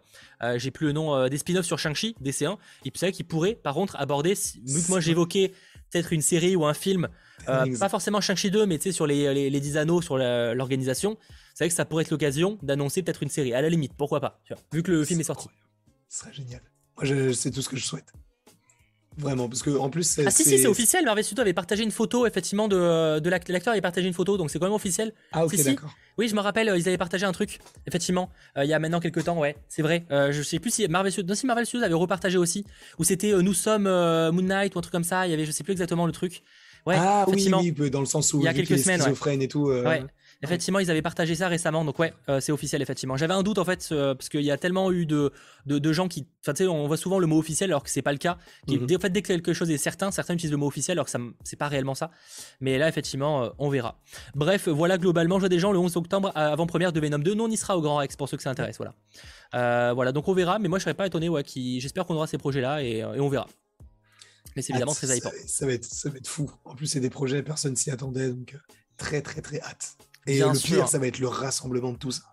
J'ai plus le nom des spin-offs sur Shang-Chi, DC1. Il savait qu'il pourrait, par contre, aborder. Vu que moi j'évoquais peut-être une série ou un film. pas forcément Shang-Chi 2, mais tu sais, sur les, les, les 10 anneaux, sur l'organisation. C'est vrai que ça pourrait être l'occasion d'annoncer peut-être une série. À la limite, pourquoi pas, tu vois, vu que le film est sorti. Ce serait génial. Moi, c'est tout ce que je souhaite. Vraiment, parce que en plus, Ah si, si, c'est officiel. Marvel Studios avait partagé une photo, effectivement, de, de l'acteur avait partagé une photo, donc c'est quand même officiel. Ah, ok, d'accord. Oui, je me rappelle, ils avaient partagé un truc, effectivement, euh, il y a maintenant quelques temps, ouais, c'est vrai. Euh, je sais plus si Marvel Studios, si Marvel Studios avait repartagé aussi, ou c'était euh, Nous sommes Moon Knight ou un truc comme ça, il y avait, je sais plus exactement le truc. Ouais, ah oui, oui, dans le sens où il y a quelques semaines, ouais. et tout. Ouais. Effectivement, ils avaient partagé ça récemment, donc ouais, euh, c'est officiel effectivement. J'avais un doute en fait euh, parce qu'il y a tellement eu de, de, gens qui, enfin tu sais, on voit souvent le mot officiel alors que c'est pas le cas. Qui, mhm. En fait, dès que quelque chose est certain, certains utilisent le mot officiel alors que ça c'est pas réellement ça. Mais là, effectivement, euh, on verra. Bref, voilà globalement, je vois des gens le 11 octobre avant première de Venom 2. Non, on y sera au Grand Rex pour ceux que ça intéresse. Voilà. voilà, donc on verra. Mais moi, je serais pas étonné. Ouais, qui, j'espère qu'on aura ces projets là et, on verra. Mais c'est évidemment ah, très hypant. Ça, va être, ça va être fou. En plus, c'est des projets, personne s'y attendait, donc très très très hâte. Et le pire, ça va être le rassemblement de tout ça.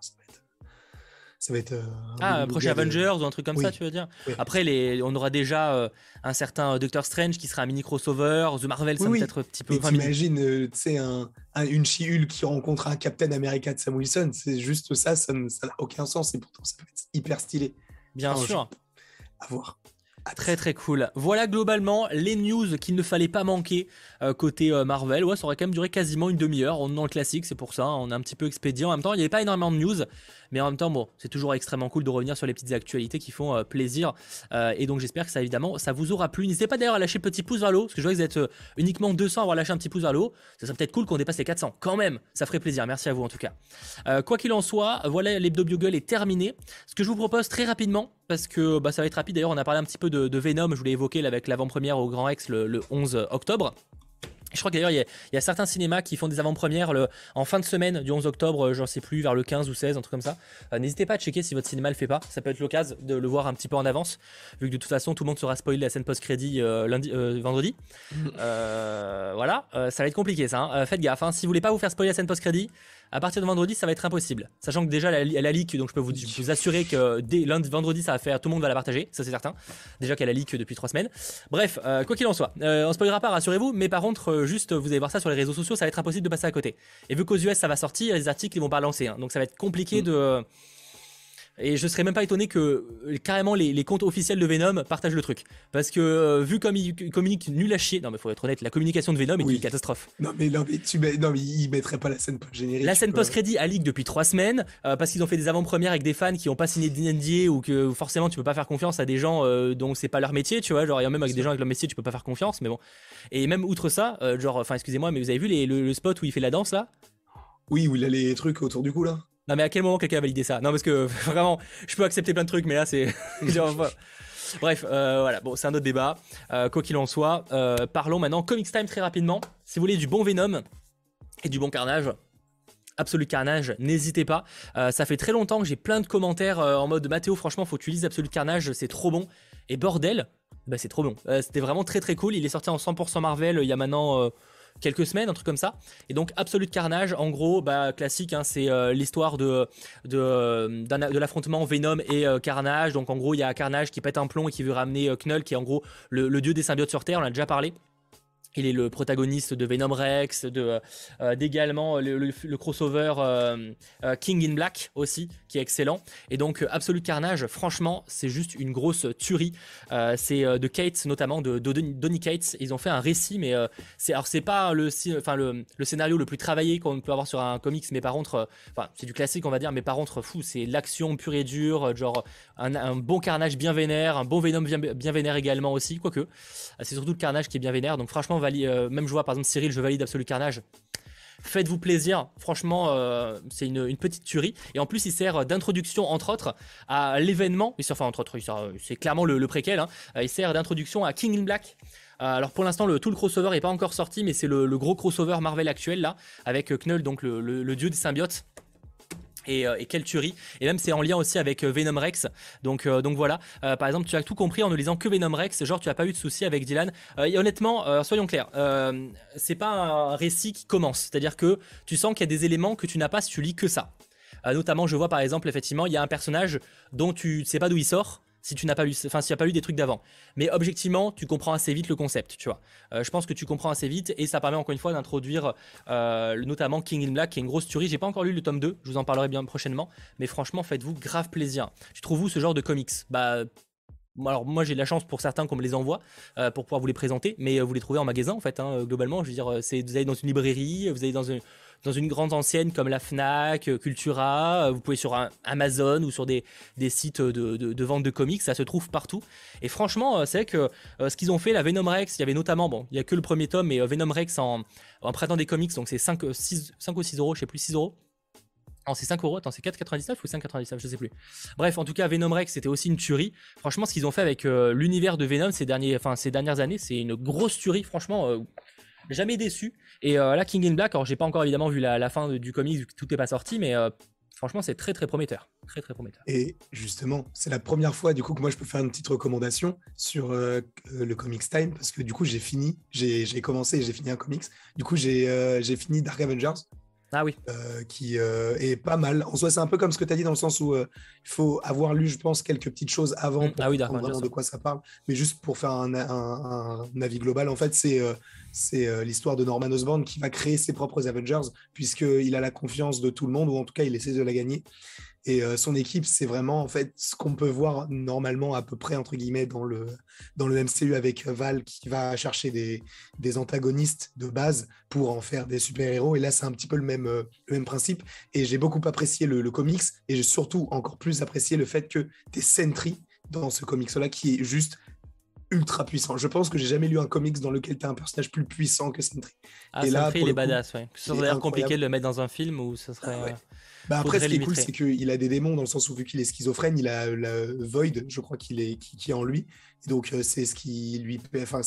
Ça va être. euh, ah, prochain Avengers ou un truc comme ça, tu veux dire Après, les, on aura déjà euh, un certain Doctor Strange qui sera un mini crossover. The Marvel, ça peut-être un petit peu. T'imagines, euh, tu sais, un, une she qui rencontre un Captain America de Sam Wilson. C'est juste ça, ça n'a aucun sens. Et pourtant, ça peut être hyper stylé. Bien sûr. À voir. Très très cool. Voilà globalement les news qu'il ne fallait pas manquer euh, côté euh, Marvel. Ouais, ça aurait quand même duré quasiment une demi-heure. On est dans le classique, c'est pour ça. On est un petit peu expédient. En même temps, il n'y avait pas énormément de news. Mais en même temps, bon, c'est toujours extrêmement cool de revenir sur les petites actualités qui font euh, plaisir. Et donc j'espère que ça évidemment ça vous aura plu. N'hésitez pas d'ailleurs à lâcher petit pouce vers le haut, parce que je vois que vous êtes uniquement 200 à avoir lâché un petit pouce vers le haut. Ça serait peut-être cool qu'on dépasse les 400. Quand même, ça ferait plaisir. Merci à vous en tout cas. quoi qu'il en soit, voilà l'hebdo Bugle est terminé. Ce que je vous propose très rapidement, parce que bah, ça va être rapide d'ailleurs, on a parlé un petit peu de, Venom, je voulais évoquer avec l'avant-première au Grand Rex le 11 octobre. Je crois qu'ailleurs, il, y, a certains cinémas qui font des avant-premières en fin de semaine du 11 octobre, euh, j'en sais plus, vers le 15 ou 16, un truc comme ça. Euh, n'hésitez pas à checker si votre cinéma le fait pas. Ça peut être l'occasion de le voir un petit peu en avance, vu que de toute façon, tout le monde sera spoilé la scène post-crédit euh, lundi, vendredi. voilà, ça va être compliqué ça. Hein. faites gaffe. Hein. Si vous voulez pas vous faire spoiler la scène post-crédit, à partir de vendredi, ça va être impossible. Sachant que déjà, elle a la leak, donc je peux vous, vous assurer que dès lundi, vendredi, ça va faire, tout le monde va la partager, ça c'est certain. Déjà qu'elle a leak depuis trois semaines. Bref, euh, quoi qu'il en soit, euh, on spoilera pas, rassurez-vous, mais par contre, euh, juste, vous allez voir ça sur les réseaux sociaux, ça va être impossible de passer à côté. Et vu qu'aux US, ça va sortir, les articles, ils vont pas lancer, hein. donc ça va être compliqué mm. de et je serais même pas étonné que euh, carrément les, comptes officiels de Venom partagent le truc. Parce que euh, vu comme ils communiquent nul à chier, non mais faut être honnête, la communication de Venom est une catastrophe. Non mais, non, mais, tu non, mais ils mettraient pas la scène post-générique. La scène post-crédit a leak depuis trois semaines euh, parce qu'ils ont fait des avant-premières avec des fans qui ont pas signé d'NDA ou que forcément tu peux pas faire confiance à des gens dont c'est pas leur métier, tu vois. Genre, il y a même avec des gens avec leur métier, tu peux pas faire confiance, mais bon. Et même outre ça, genre, enfin, excusez-moi, mais vous avez vu le, spot où il fait la danse là? Oui, où il a les trucs autour du cou là? Non, mais à quel moment quelqu'un a validé ça? Non, parce que vraiment, je peux accepter plein de trucs, mais là, c'est. Bref, euh, voilà, bon, c'est un autre débat. Euh, quoi qu'il en soit, euh, parlons maintenant Comics Time très rapidement. Si vous voulez du bon Venom et du bon Carnage, Absolu Carnage, n'hésitez pas. ça fait très longtemps que j'ai plein de commentaires en mode Mathéo, franchement, faut que tu lises Absolu Carnage, c'est trop bon. Et bordel, bah, c'est trop bon. C'était vraiment très très cool. Il est sorti en 100% Marvel il y a maintenant quelques semaines, un truc comme ça. Et donc Absolute Carnage, en gros, bah, classique, hein, c'est euh, l'histoire de, de, euh, de l'affrontement Venom et euh, Carnage. Donc en gros, il y a Carnage qui pète un plomb et qui veut ramener Knull, qui est en gros le, le dieu des symbiotes sur Terre, on en a déjà parlé. Il est le protagoniste de Venom Rex, de euh, d'également le, crossover euh, euh, King in Black aussi, qui est excellent. Et donc Absolute Carnage, franchement, c'est juste une grosse tuerie. c'est de Kate notamment, de, Donny Cates. Ils ont fait un récit, mais c'est alors c'est pas le, le, scénario le plus travaillé qu'on peut avoir sur un comics, mais par contre, enfin c'est du classique on va dire, mais par contre fou, c'est l'action pure et dure, genre un, bon Carnage bien vénère, un bon Venom bien, bien vénère également aussi, quoique c'est surtout le Carnage qui est bien vénère. Donc franchement même je vois par exemple Cyril, je valide Absolu Carnage. Faites-vous plaisir, franchement, euh, c'est une, petite tuerie. Et en plus, il sert d'introduction, entre autres, à l'événement. Enfin, entre autres, c'est clairement le, préquel. Hein. Il sert d'introduction à King in Black. Alors pour l'instant, le, tout le crossover n'est pas encore sorti, mais c'est le, gros crossover Marvel actuel là, avec Knull, donc le dieu des symbiotes. Euh, et, quelle tuerie. Et même c'est en lien aussi avec euh, Venom Rex. Donc euh, donc voilà. Par exemple tu as tout compris en ne lisant que Venom Rex. Genre tu as pas eu de soucis avec Dylan. Et honnêtement soyons clairs c'est pas un récit qui commence. C'est à dire que tu sens qu'il y a des éléments que tu n'as pas si tu lis que ça. Notamment je vois par exemple effectivement il y a un personnage dont tu ne sais pas d'où il sort si tu n'as pas lu, enfin, pas des trucs d'avant. Mais objectivement, tu comprends assez vite le concept, tu vois. Euh, je pense que tu comprends assez vite et ça permet encore une fois d'introduire euh, notamment King in Black, qui est une grosse tuerie. J'ai pas encore lu le tome 2, je vous en parlerai bien prochainement. Mais franchement, faites-vous grave plaisir. Tu trouves où ce genre de comics? Bah. Alors moi j'ai de la chance pour certains qu'on me les envoie euh, pour pouvoir vous les présenter, mais vous les trouvez en magasin en fait. Hein, globalement, je veux dire, vous allez dans une librairie, vous allez dans une, dans une grande ancienne comme la Fnac, euh, Cultura, euh, vous pouvez sur Amazon ou sur des, sites de, vente de comics, ça se trouve partout. Et franchement, euh, c'est vrai que ce qu'ils ont fait, la Venom Rex, il y avait notamment, bon, il n'y a que le premier tome, mais Venom Rex en, en prêtant des comics, donc c'est 5, 6, 5 ou 6 euros, je sais plus, 6 euros. Non, c'est 5 euros, attends, c'est 4,99 ou 5,99, je sais plus. Bref, en tout cas, Venom Rex, c'était aussi une tuerie. Franchement, ce qu'ils ont fait avec l'univers de Venom ces, derniers, ces dernières années, c'est une grosse tuerie, franchement jamais déçu. Et euh, là, King in Black, alors j'ai pas encore évidemment vu la, fin du comics, vu que tout n'est pas sorti, mais euh, franchement, c'est très très prometteur. Très très prometteur. Et justement, c'est la première fois du coup que moi je peux faire une petite recommandation sur euh, le Comics Time, parce que du coup j'ai fini, j'ai commencé j'ai fini un comics. Du coup, j'ai fini Dark Avengers. Ah oui. qui est pas mal. En soi, c'est un peu comme ce que tu as dit dans le sens où il faut avoir lu, je pense, quelques petites choses avant mm. pour ah comprendre de quoi ça parle. Mais juste pour faire un, un avis global, en fait, c'est c'est euh, l'histoire de Norman Osborn qui va créer ses propres Avengers, puisqu'il a la confiance de tout le monde, ou en tout cas, il essaie de la gagner. Et euh, son équipe, c'est vraiment en fait ce qu'on peut voir normalement à peu près entre guillemets dans le, dans le MCU avec Val qui va chercher des, des antagonistes de base pour en faire des super-héros. Et là, c'est un petit peu le même, euh, le même principe. Et j'ai beaucoup apprécié le, comics et j'ai surtout encore plus apprécié le fait que des Sentry dans ce comics-là qui est juste ultra puissant. Je pense que j'ai jamais lu un comics dans lequel tu as un personnage plus puissant que Sentry. Ah, et Sentry, il est badass, ouais. Ce serait compliqué de le mettre dans un film ou ce serait. Ah, euh, bah après, ce qui est cool, c'est qu'il a des démons dans le sens où, vu qu'il est schizophrène, il a la Void, je crois qu'il est qui, est en lui. Et donc, euh, c'est ce qui lui. Enfin,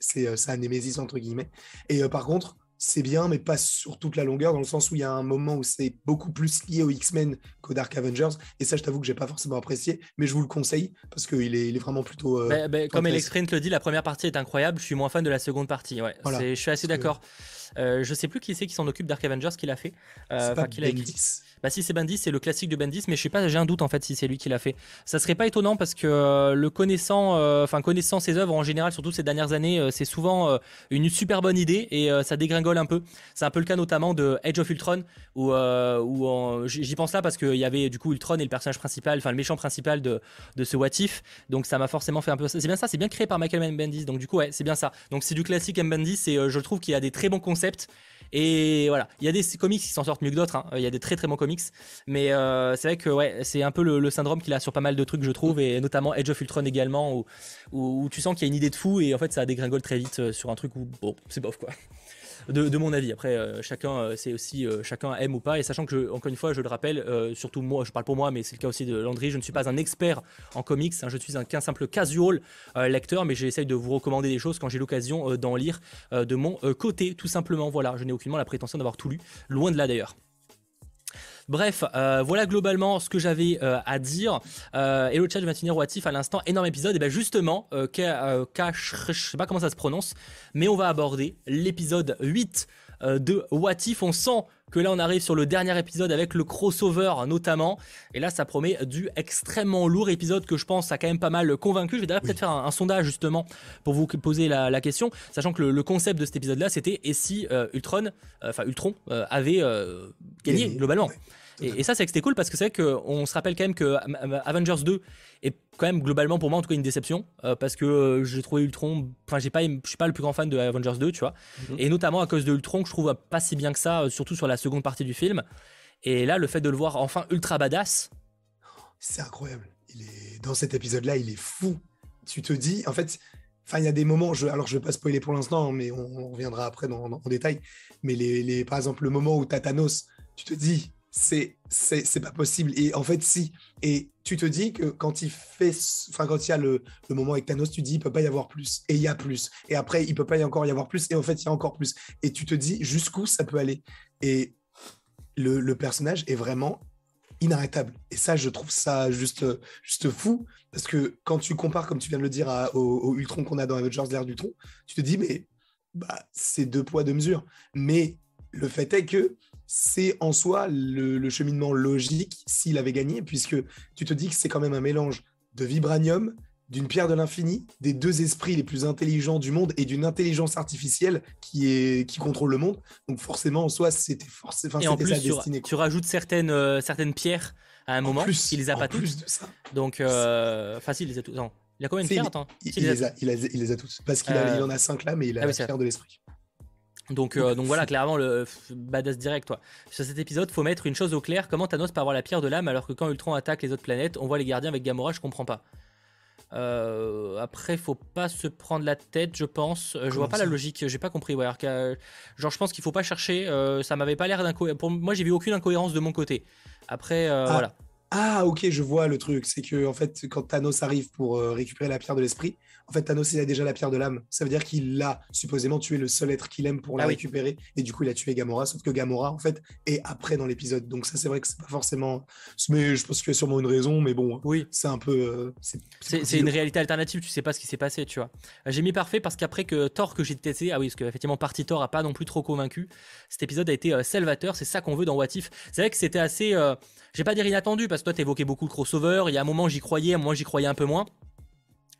c'est euh, sa némésis, entre guillemets. Et par contre, c'est bien, mais pas sur toute la longueur, dans le sens où il y a un moment où c'est beaucoup plus lié aux X-Men qu'aux Dark Avengers. Et ça, je t'avoue que j'ai pas forcément apprécié, mais je vous le conseille parce qu'il est, il est vraiment plutôt. Euh, bah, bah, comme Alex Print le dit, la première partie est incroyable. Je suis moins fan de la seconde partie. Ouais, je suis assez d'accord. Euh, je sais plus qui c'est qui s'en occupe Dark Avengers qui l'a fait. Euh, pas qui l'a Bah si c'est Bendis, c'est le classique de Bendis, mais je sais pas, j'ai un doute en fait si c'est lui qui l'a fait. Ça serait pas étonnant parce que euh, le connaissant, euh, enfin connaissant ses œuvres en général, surtout ces dernières années, c'est souvent une super bonne idée et ça dégringole un peu. C'est un peu le cas notamment de Age of Ultron où, où j'y pense là parce qu'il y avait du coup Ultron et le personnage principal, enfin le méchant principal de, de ce What If. Donc ça m'a forcément fait un peu. C'est bien ça, c'est bien créé par Michael Bendis. Donc du coup ouais, c'est bien ça. Donc c'est du classique M Bendis et je trouve qu'il y a des très bons et voilà, il y a des comics qui s'en sortent mieux que d'autres. Hein. Il y a des très très bons comics, mais euh, c'est vrai que ouais, c'est un peu le, syndrome qu'il a sur pas mal de trucs, je trouve, et notamment Edge of Ultron également, où, où, tu sens qu'il y a une idée de fou et en fait ça dégringole très vite euh, sur un truc où bon, c'est bof quoi de, mon avis. Après, euh, chacun, euh, c'est aussi euh, chacun aime ou pas. Et sachant que, encore une fois, je le rappelle, surtout moi, je parle pour moi, mais c'est le cas aussi de Landry, je ne suis pas un expert en comics. Hein. je suis un, qu'un simple casual lecteur, mais j'essaye de vous recommander des choses quand j'ai l'occasion d'en lire de mon côté, tout simplement. Voilà, je n'ai aucunement la prétention d'avoir tout lu, loin de là d'ailleurs. Bref, euh, voilà globalement ce que j'avais euh, à dire. Euh, Hello chat, je de finir Watif à l'instant. Énorme épisode. Et bien justement, euh, je sais pas comment ça se prononce, mais on va aborder l'épisode 8 de Watif. On sent que là on arrive sur le dernier épisode avec le crossover notamment. Et là ça promet du extrêmement lourd épisode que je pense a quand même pas mal convaincu. Je vais d'ailleurs peut-être faire un, sondage justement pour vous poser la, question, sachant que le, concept de cet épisode là c'était et si Ultron, enfin Ultron avait gagné globalement. Et, ça, c'est que c'était cool parce que c'est vrai qu'on se rappelle quand même que Avengers 2 est quand même globalement pour moi en tout cas une déception euh, parce que euh, j'ai trouvé Ultron, enfin j'ai pas, je suis pas le plus grand fan de Avengers 2, tu vois, mhm. et notamment à cause de Ultron que je trouve pas si bien que ça, euh, surtout sur la seconde partie du film. Et là, le fait de le voir enfin ultra badass, c'est incroyable. Il est dans cet épisode-là, il est fou. Tu te dis, en fait, Enfin, il y a des moments, je, alors je vais pas spoiler pour l'instant, mais on, reviendra après dans, en détail. Mais les, les, par exemple, le moment où Tatanos, tu te dis, c'est c'est pas possible. Et en fait, si. Et tu te dis que quand il fait, enfin quand il y a le, le, moment avec Thanos, tu dis il peut pas y avoir plus. Et il y a plus. Et après, il peut pas y encore y avoir plus. Et en fait, il y a encore plus. Et tu te dis jusqu'où ça peut aller. Et le, le, personnage est vraiment inarrêtable. Et ça, je trouve ça juste, juste fou. Parce que quand tu compares, comme tu viens de le dire, au, Ultron qu'on a dans Avengers, l'ère d'Ultron, tu te dis, mais bah, c'est deux poids, deux mesures. Mais le fait est que c'est en soi le, cheminement logique s'il avait gagné, puisque tu te dis que c'est quand même un mélange de vibranium, d'une pierre de l'infini, des deux esprits les plus intelligents du monde et d'une intelligence artificielle qui, est, qui contrôle le monde. Donc forcément, en soi, c'était forcément sa destinée. Tu, rajoutes certaines, euh, certaines pierres à un moment, plus, il les a pas plus toutes. De ça. Donc, euh, facile, il les a toutes. Non. Il a combien de pierres il, il, les a, il, les a toutes. Parce qu'il euh, en a cinq là, mais il a ah la pierre de l'esprit. Donc, euh, donc voilà, clairement, le badass direct. Toi. Sur cet épisode, faut mettre une chose au clair comment Thanos peut avoir la pierre de l'âme alors que quand Ultron attaque les autres planètes, on voit les gardiens avec Gamora, je comprends pas. Euh, après, faut pas se prendre la tête, je pense. Euh, je vois pas la logique, j'ai pas compris. genre, je pense qu'il faut pas chercher. ça m'avait pas l'air d'incohérent. Pour moi, j'ai vu aucune incohérence de mon côté. Après, ah. voilà. Ah, ok, je vois le truc. C'est que, en fait, quand Thanos arrive pour récupérer la pierre de l'esprit, en fait, Thanos, il a déjà la pierre de l'âme. Ça veut dire qu'il a supposément tué le seul être qu'il aime pour la ah récupérer. Et du coup, il a tué Gamora. Sauf que Gamora, en fait, est après dans l'épisode. Donc, ça, c'est vrai que c'est pas forcément. Mais je pense qu'il y a sûrement une raison. Mais bon, oui. c'est un peu. Euh, c'est une réalité alternative. Tu sais pas ce qui s'est passé, tu vois. J'ai mis parfait parce qu'après que Thor, que j'ai testé, ah oui, parce qu'effectivement, partie Thor a pas non plus trop convaincu. Cet épisode a été euh, salvateur. C'est ça qu'on veut dans What If. C'est vrai que c'était assez. Euh, j'ai pas dire inattendu parce que toi, t'évoquais beaucoup le crossover. Il y a un moment, j'y croyais. Moi, j'y croyais un peu moins.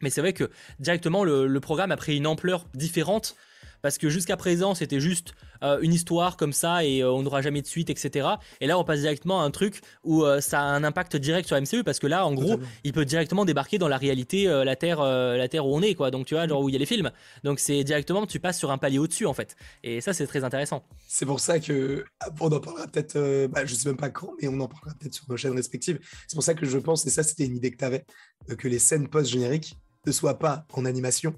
Mais c'est vrai que directement le, programme a pris une ampleur différente parce que jusqu'à présent c'était juste euh, une histoire comme ça et euh, on n'aura jamais de suite, etc. Et là on passe directement à un truc où euh, ça a un impact direct sur MCU parce que là en gros il peut directement débarquer dans la réalité, la terre, la terre où on est quoi. Donc tu vois genre où il y a les films. Donc c'est directement tu passes sur un palier au-dessus en fait. Et ça c'est très intéressant. C'est pour ça que ah, on en parlera peut-être, bah, je sais même pas quand, mais on en parlera peut-être sur nos chaînes respectives. C'est pour ça que je pense et ça c'était une idée que tu avais que les scènes post génériques ne soient pas en animation,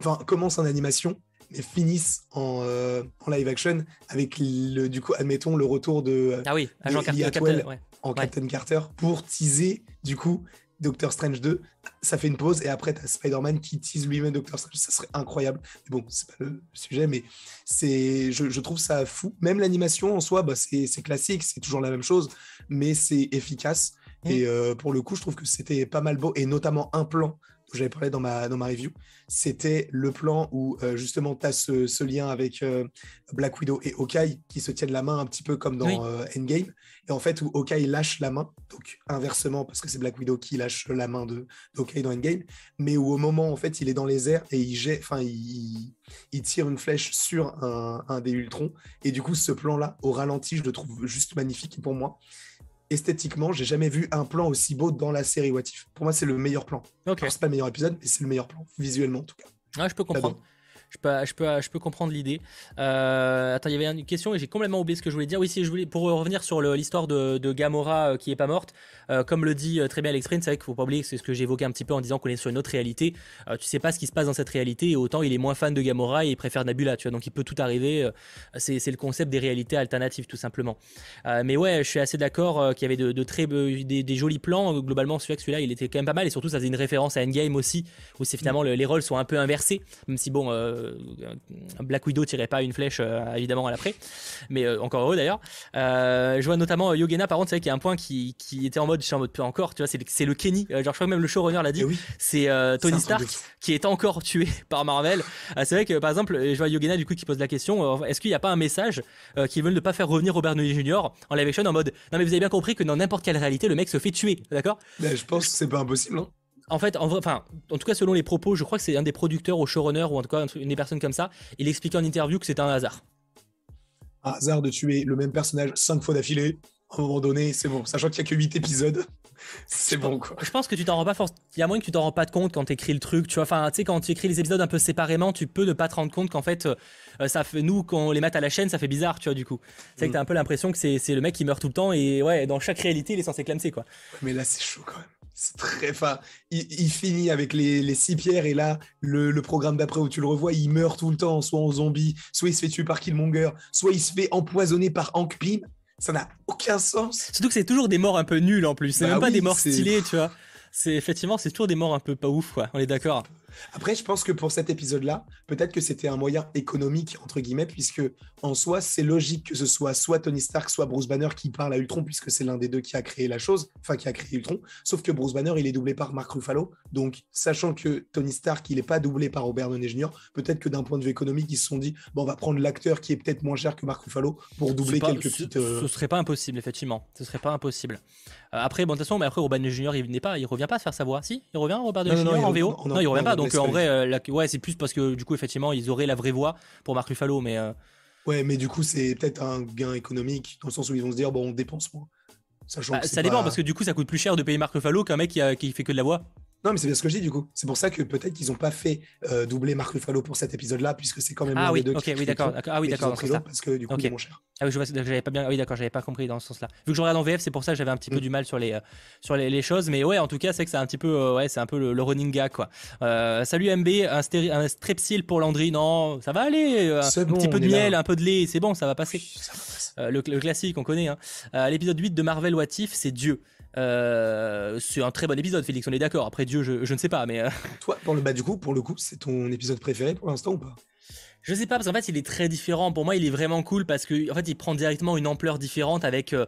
enfin commencent en animation, mais finissent en, euh, en live action avec le, du coup, admettons le retour de, ah oui, agent Carter, en Captain Carter pour teaser du coup Doctor Strange 2. Ça fait une pause et après tu as Spider-Man qui tease lui-même Doctor Strange. Ça serait incroyable. bon, c'est pas le sujet, mais c'est, je, je, trouve ça fou. Même l'animation en soi, bah, c'est classique, c'est toujours la même chose, mais c'est efficace. Mm. Et euh, pour le coup, je trouve que c'était pas mal beau, et notamment un plan j'avais parlé dans ma, dans ma review, c'était le plan où euh, justement tu as ce, lien avec euh, Black Widow et Hawkeye qui se tiennent la main un petit peu comme dans euh, Endgame. Et en fait, où Hawkeye lâche la main, donc inversement, parce que c'est Black Widow qui lâche la main de Hawkeye dans Endgame, mais où au moment, en fait, il est dans les airs et il jette, enfin, il, il, tire une flèche sur un, un des Ultrons. Et du coup, ce plan-là, au ralenti, je le trouve juste magnifique pour moi esthétiquement, j'ai jamais vu un plan aussi beau dans la série What If. Pour moi, c'est le meilleur plan. Okay. C'est pas le meilleur épisode, mais c'est le meilleur plan, visuellement en tout cas. Ah, je peux comprendre. Je peux, je peux, je peux comprendre l'idée. Euh, attends, il y avait une question et j'ai complètement oublié ce que je voulais dire. Oui, si je voulais, pour revenir sur l'histoire de, de, Gamora euh, qui est pas morte, euh, comme le dit très bien Alex Prince, c'est vrai qu'il faut pas oublier que c'est ce que j'évoquais un petit peu en disant qu'on est sur une autre réalité. tu sais pas ce qui se passe dans cette réalité et autant il est moins fan de Gamora et il préfère Nabula, tu vois. Donc il peut tout arriver. c'est le concept des réalités alternatives tout simplement. mais ouais, je suis assez d'accord qu'il y avait de, très des, jolis plans. Globalement, celui-là, il était quand même pas mal et surtout ça faisait une référence à Endgame aussi, où c'est finalement les rôles sont un peu inversés, même si bon euh, Black Widow tirait pas une flèche euh, évidemment à l'après, mais euh, encore heureux d'ailleurs. je vois notamment Yogena par contre, c'est vrai qu'il y a un point qui était en mode, je suis en mode encore, tu vois, c'est le Kenny. genre je crois que même le showrunner l'a dit. Eh c'est Tony Stark qui est encore tué par Marvel. c'est vrai que par exemple, je vois Yogena du coup qui pose la question, est-ce qu'il n'y a pas un message qui veulent ne pas faire revenir Robert Downey Jr. en live action en mode, non mais vous avez bien compris que dans n'importe quelle réalité, le mec se fait tuer, d'accord? Ben, Je pense que c'est pas impossible. Hein en fait, en, enfin, en tout cas, selon les propos, je crois que c'est un des producteurs au showrunner ou en tout cas une des personnes comme ça. Il expliquait en interview que c'était un hasard. Un hasard de tuer le même personnage cinq fois d'affilée. À un moment donné, c'est bon. Sachant qu'il n'y a que 8 épisodes, c'est bon quoi. Je pense que tu t'en rends pas Il y a moins que tu t'en rends pas compte quand tu écris le truc. Tu vois, enfin, tu sais, quand tu écris les épisodes un peu séparément, tu peux ne pas te rendre compte qu'en fait, euh, ça fait nous quand on les met à la chaîne, ça fait bizarre, tu vois, du coup. C'est que mm. t'as un peu l'impression que c'est le mec qui meurt tout le temps et ouais, dans chaque réalité, il est censé clamser quoi. Mais là, c'est chaud quand même C'est très. Enfin, il, finit avec les, six pierres et là, le, programme d'après où tu le revois, il meurt tout le temps, soit en zombie, soit il se fait tuer par Killmonger, soit il se fait empoisonner par Hank Pym. Ça n'a aucun sens. Surtout que c'est toujours des morts un peu nulles en plus. C'est bah même pas des morts stylées, tu vois c'est effectivement c'est toujours des morts un peu pas ouf quoi. On est d'accord. Après, je pense que pour cet épisode-là, peut-être que c'était un moyen économique entre guillemets, puisque en soi, c'est logique que ce soit soit Tony Stark, soit Bruce Banner qui parle à Ultron, puisque c'est l'un des deux qui a créé la chose, enfin qui a créé Ultron. Sauf que Bruce Banner, il est doublé par Mark Ruffalo, donc sachant que Tony Stark, il n'est pas doublé par Robert Downey Jr., peut-être que d'un point de vue économique, ils se sont dit, bon, on va prendre l'acteur qui est peut-être moins cher que Mark Ruffalo pour doubler quelques petites. Euh, ce serait pas impossible, effectivement. Ce serait pas impossible. Euh, après, bon, de toute façon, mais après, Robert Jr., il n'est pas, il revient pas faire sa voix. Si, il revient, Robert Jr. en VO. Non, il revient pas. Donc, en vrai, euh, ouais, c'est plus parce que du coup, effectivement, ils auraient la vraie voix pour Marc Ruffalo, mais. Euh, ouais, mais du coup, c'est peut-être un gain économique dans le sens où ils vont se dire, bon, on dépense moins. Bah, ça dépend parce que du coup, ça coûte plus cher de payer Marc Ruffalo qu'un mec qui, a, qui fait que de la voix. Non, mais c'est bien ce que je dis du coup. C'est pour ça que peut-être qu'ils n'ont pas fait euh, doubler Marc Ruffalo pour cet épisode-là, puisque c'est quand même ah, oui, deux ok, oui, d'accord. Ah oui, d'accord. Parce que du coup, okay. cher. Ah oui, je vois, j'avais pas bien. Oui, d'accord, j'avais pas compris dans ce sens-là. Vu que je regarde en VF, c'est pour ça que j'avais un petit peu mm. du mal sur les euh, sur les, choses. Mais ouais, en tout cas, c'est que c'est un petit peu, euh, ouais, c'est un peu le, running gag quoi. salut MB, un, un strepsil pour Landry. Non, ça va aller. un petit peu de miel, un peu de lait, c'est bon, ça va passer. le, classique, on connaît. Hein. L'épisode 8 de Marvel What If, c'est Dieu. Euh, c'est un très bon épisode, Félix, on est d'accord. Après Dieu, je, ne sais pas, mais. Euh, Toi, pour le, bah, du coup, pour le coup, c'est ton épisode préféré pour l'instant ou pas? Je sais pas parce qu'en fait il est très différent. Pour moi il est vraiment cool parce que en fait il prend directement une ampleur différente avec euh,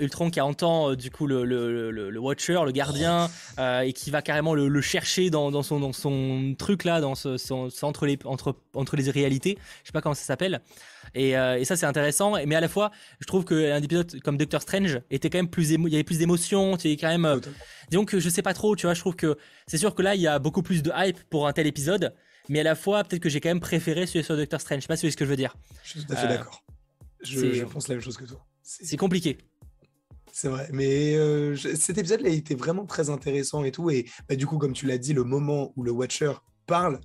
Ultron qui entend du coup le, le, le, Watcher, le gardien et qui va carrément le, chercher dans, dans, son, dans son truc là, dans ce, son, entre les entre entre les réalités. Je sais pas comment ça s'appelle. Euh, et, ça, c'est intéressant. Mais à la fois, je trouve qu'un épisode comme Doctor Strange était quand même plus il y avait plus d'émotions. Tu quand même. Euh, disons que je sais pas trop. Tu vois, je trouve que c'est sûr que là, il y a beaucoup plus de hype pour un tel épisode. Mais à la fois, peut-être que j'ai quand même préféré celui sur Doctor Strange. Je sais pas si ce que je veux dire. Je suis tout à fait euh, d'accord. Je, pense la même chose que toi. C'est compliqué. C'est vrai, mais cet épisode là, il était vraiment très intéressant et tout. Et bah, du coup, comme tu l'as dit, le moment où le Watcher parle,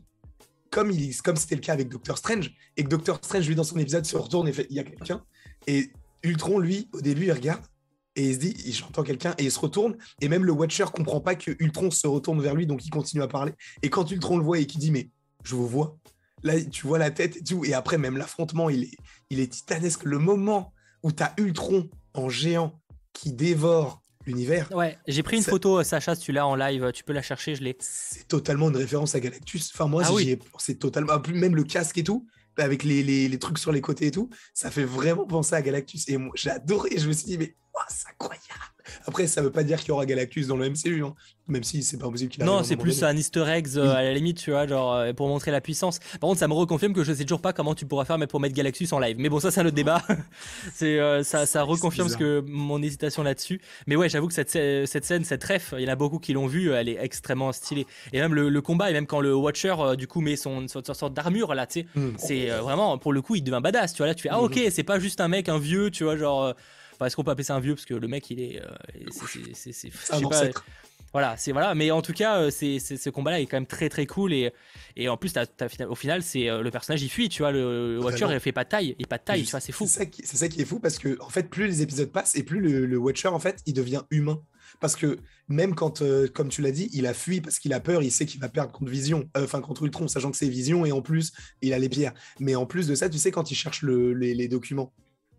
comme il comme c'était le cas avec Doctor Strange, et que Doctor Strange, lui, dans son épisode, se retourne et fait il y a quelqu'un. Et Ultron, lui, au début, il regarde et il se dit j'entends quelqu'un et il se retourne. Et même le Watcher comprend pas que Ultron se retourne vers lui, donc il continue à parler. Et quand Ultron le voit et qu'il dit mais je vous vois, là, tu vois la tête et tout. Et après, même l'affrontement, il est, il est titanesque. Le moment où tu as Ultron en géant qui dévore l'univers. Ouais, j'ai pris une photo, euh, Sacha, si tu l'as en live, tu peux la chercher, je l'ai. C'est totalement une référence à Galactus. Enfin, moi, ah c'est totalement. Même le casque et tout, avec les, les, les, trucs sur les côtés et tout, ça fait vraiment penser à Galactus. Et moi, j'ai adoré. Je me suis dit, mais oh, c'est incroyable. Après, ça veut pas dire qu'il y aura Galactus dans le MCU, hein. même si c'est pas impossible qu'il Non, c'est plus un easter egg euh, à la limite, tu vois, genre euh, pour montrer la puissance. Par contre, ça me reconfirme que je sais toujours pas comment tu pourras faire mais pour mettre Galactus en live. Mais bon, ça c'est un autre débat. c'est euh, ça, ça reconfirme ce que mon hésitation là-dessus. Mais ouais, j'avoue que cette, cette scène, cette ref, il y en a beaucoup qui l'ont vu, elle est extrêmement stylée. Et même le, combat, et même quand le Watcher du coup met son sorte d'armure là, tu sais, hmm. c'est vraiment pour le coup, il devient badass. Tu vois là, tu fais ah hmm. ok, c'est pas juste un mec, un vieux, tu vois, genre est-ce qu'on peut appeler ça un vieux parce que le mec il est, euh, c'est, voilà, c'est voilà, mais en tout cas, euh, c'est, ce combat-là est quand même très très cool et, et en plus, au final, c'est euh, le personnage il fuit, tu vois, le, Watcher il fait pas de taille, et pas de taille, tu vois, c'est fou. C'est ça, qui, est fou parce que en fait, plus les épisodes passent et plus le, Watcher en fait, il devient humain. Parce que même quand, comme tu l'as dit, il a fui parce qu'il a peur, il sait qu'il va perdre contre Vision, enfin contre Ultron, sachant que c'est Vision et en plus il a les pierres. Mais en plus de ça, tu sais quand il cherche les, documents,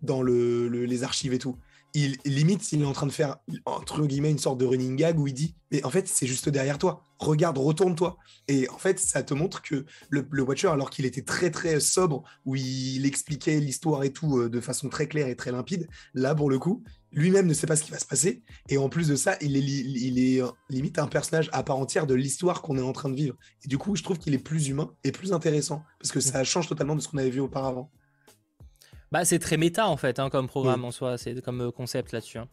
dans le, les archives et tout. Il limite il est en train de faire entre guillemets une sorte de running gag où il dit mais en fait c'est juste derrière toi. Regarde retourne-toi. Et en fait ça te montre que le, Watcher alors qu'il était très très sobre où il expliquait l'histoire et tout euh, de façon très claire et très limpide là pour le coup lui-même ne sait pas ce qui va se passer. Et en plus de ça il est, il est euh, limite un personnage à part entière de l'histoire qu'on est en train de vivre. Et du coup je trouve qu'il est plus humain et plus intéressant parce que ça change totalement de ce qu'on avait vu auparavant bah, c'est très méta en fait, hein, comme programme en soi, c'est comme euh, concept là-dessus. Hein.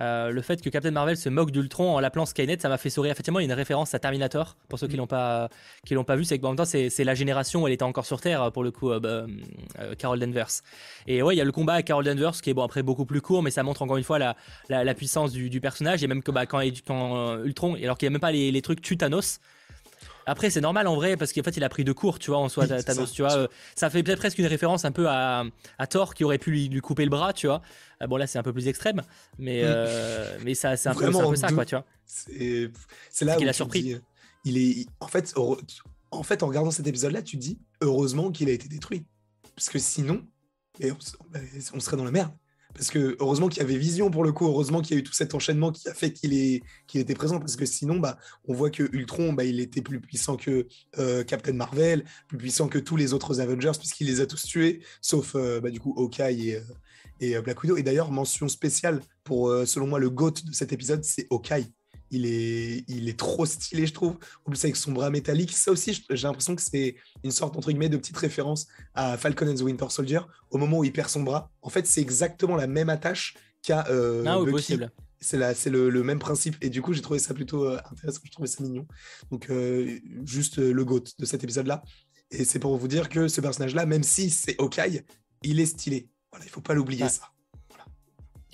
Euh, le fait que Captain Marvel se moque d'Ultron en l'appelant Skynet, ça m'a fait sourire. Effectivement, il y a une référence à Terminator, pour ceux qui mm. l'ont pas, qui l'ont pas vu, c'est que en même temps, c'est la génération où elle était encore sur Terre, pour le coup, euh, bah, Carol Danvers. Et ouais, il y a le combat à Carol Danvers, qui est bon après beaucoup plus court, mais ça montre encore une fois la, la, puissance du, personnage, et même que bah, quand, quand Ultron, alors qu'il n'y a même pas les, les trucs Tutanos, Après, c'est normal en vrai, parce qu'en fait, il a pris de court, tu vois, en soi, Thanos, tu vois. Euh, ça fait peut-être presque une référence un peu à, à Thor qui aurait pu lui, lui, couper le bras, tu vois. Euh, bon, là, c'est un peu plus extrême, mais, euh, mais ça, c'est un, peu, un peu ça, quoi, tu vois. C'est là où. Il a surpris. il est. En fait, en fait, en regardant cet épisode-là, tu te dis, heureusement qu'il a été détruit. Parce que sinon, on serait dans la merde. Parce que heureusement qu'il y avait Vision pour le coup, heureusement qu'il y a eu tout cet enchaînement qui a fait qu'il était présent. Parce que sinon, bah, on voit que Ultron, bah, il était plus puissant que euh, Captain Marvel, plus puissant que tous les autres Avengers, puisqu'il les a tous tués, sauf euh, bah, du coup Hawkeye et, euh, Black Widow. Et d'ailleurs, mention spéciale pour, selon moi, le GOAT de cet épisode, c'est Hawkeye il est, il est trop stylé, je trouve. En plus, avec son bras métallique. Ça aussi, j'ai l'impression que c'est une sorte, entre guillemets, de petite référence à Falcon and the Winter Soldier. Au moment où il perd son bras, en fait, c'est exactement la même attache qu'à euh, ah, possible. C'est le, le, même principe. Et du coup, j'ai trouvé ça plutôt euh, intéressant. Je trouvais ça mignon. Donc, euh, juste le GOAT de cet épisode-là. Et c'est pour vous dire que ce personnage-là, même si c'est Hawkeye, il est stylé. Voilà, il faut pas l'oublier, ça.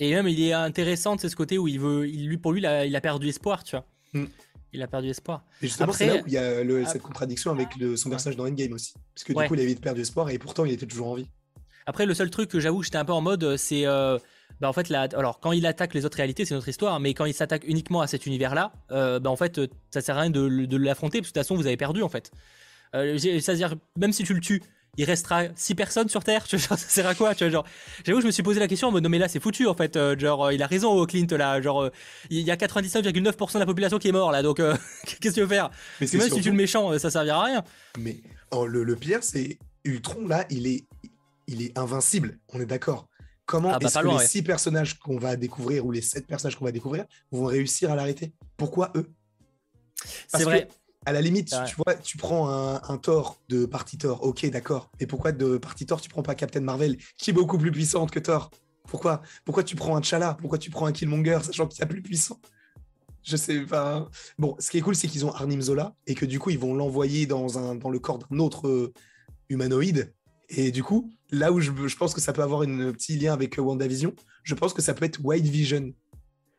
Et même, il est intéressant, c'est ce côté où il veut, il, lui, pour lui, il a, il a perdu espoir, tu vois. Hmm. Il a perdu espoir. Et justement, c'est là où il y a cette contradiction avec son personnage dans Endgame aussi. Parce que du coup, il avait perdu espoir et pourtant, il était toujours en vie. Après, le seul truc que j'avoue, j'étais un peu en mode, c'est. Euh, bah en fait, là, alors quand il attaque les autres réalités, c'est notre histoire, mais quand il s'attaque uniquement à cet univers-là, euh, bah en fait, ça sert à rien de, de l'affronter, parce que de toute façon, vous avez perdu en fait. Euh, C'est-à-dire, même si tu le tues, il restera 6 personnes sur Terre, tu vois, ça sert à quoi, tu vois, genre, j'avoue, je me suis posé la question en mode, non, mais là, c'est foutu, en fait, euh, genre, euh, il a raison, Clint, là, genre, euh, il y a 99,9% de la population qui est mort, là, donc, qu'est-ce que tu veux faire? Mais même si tu le méchant, ça servira à rien. Mais oh, le, pire, c'est Ultron, là, il est, il est invincible, on est d'accord. Comment ah, bah, est-ce que les 6 personnages qu'on va découvrir, ou les 7 personnages qu'on va découvrir, vont réussir à l'arrêter? Pourquoi eux? C'est vrai à la limite, tu vois, tu prends un, un Thor de partie Thor, ok, d'accord. Et pourquoi de partie Thor, tu prends pas Captain Marvel, qui est beaucoup plus puissante que Thor? Pourquoi? Pourquoi tu prends un T'Challa? Pourquoi tu prends un Killmonger, sachant qu'il est plus puissant? Je sais pas. Bon, ce qui est cool, c'est qu'ils ont Arnim Zola et que du coup, ils vont l'envoyer dans, un, dans le corps d'un autre euh, humanoïde. Et du coup, là où je, je, pense que ça peut avoir un petit lien avec euh, WandaVision, je pense que ça peut être White Vision.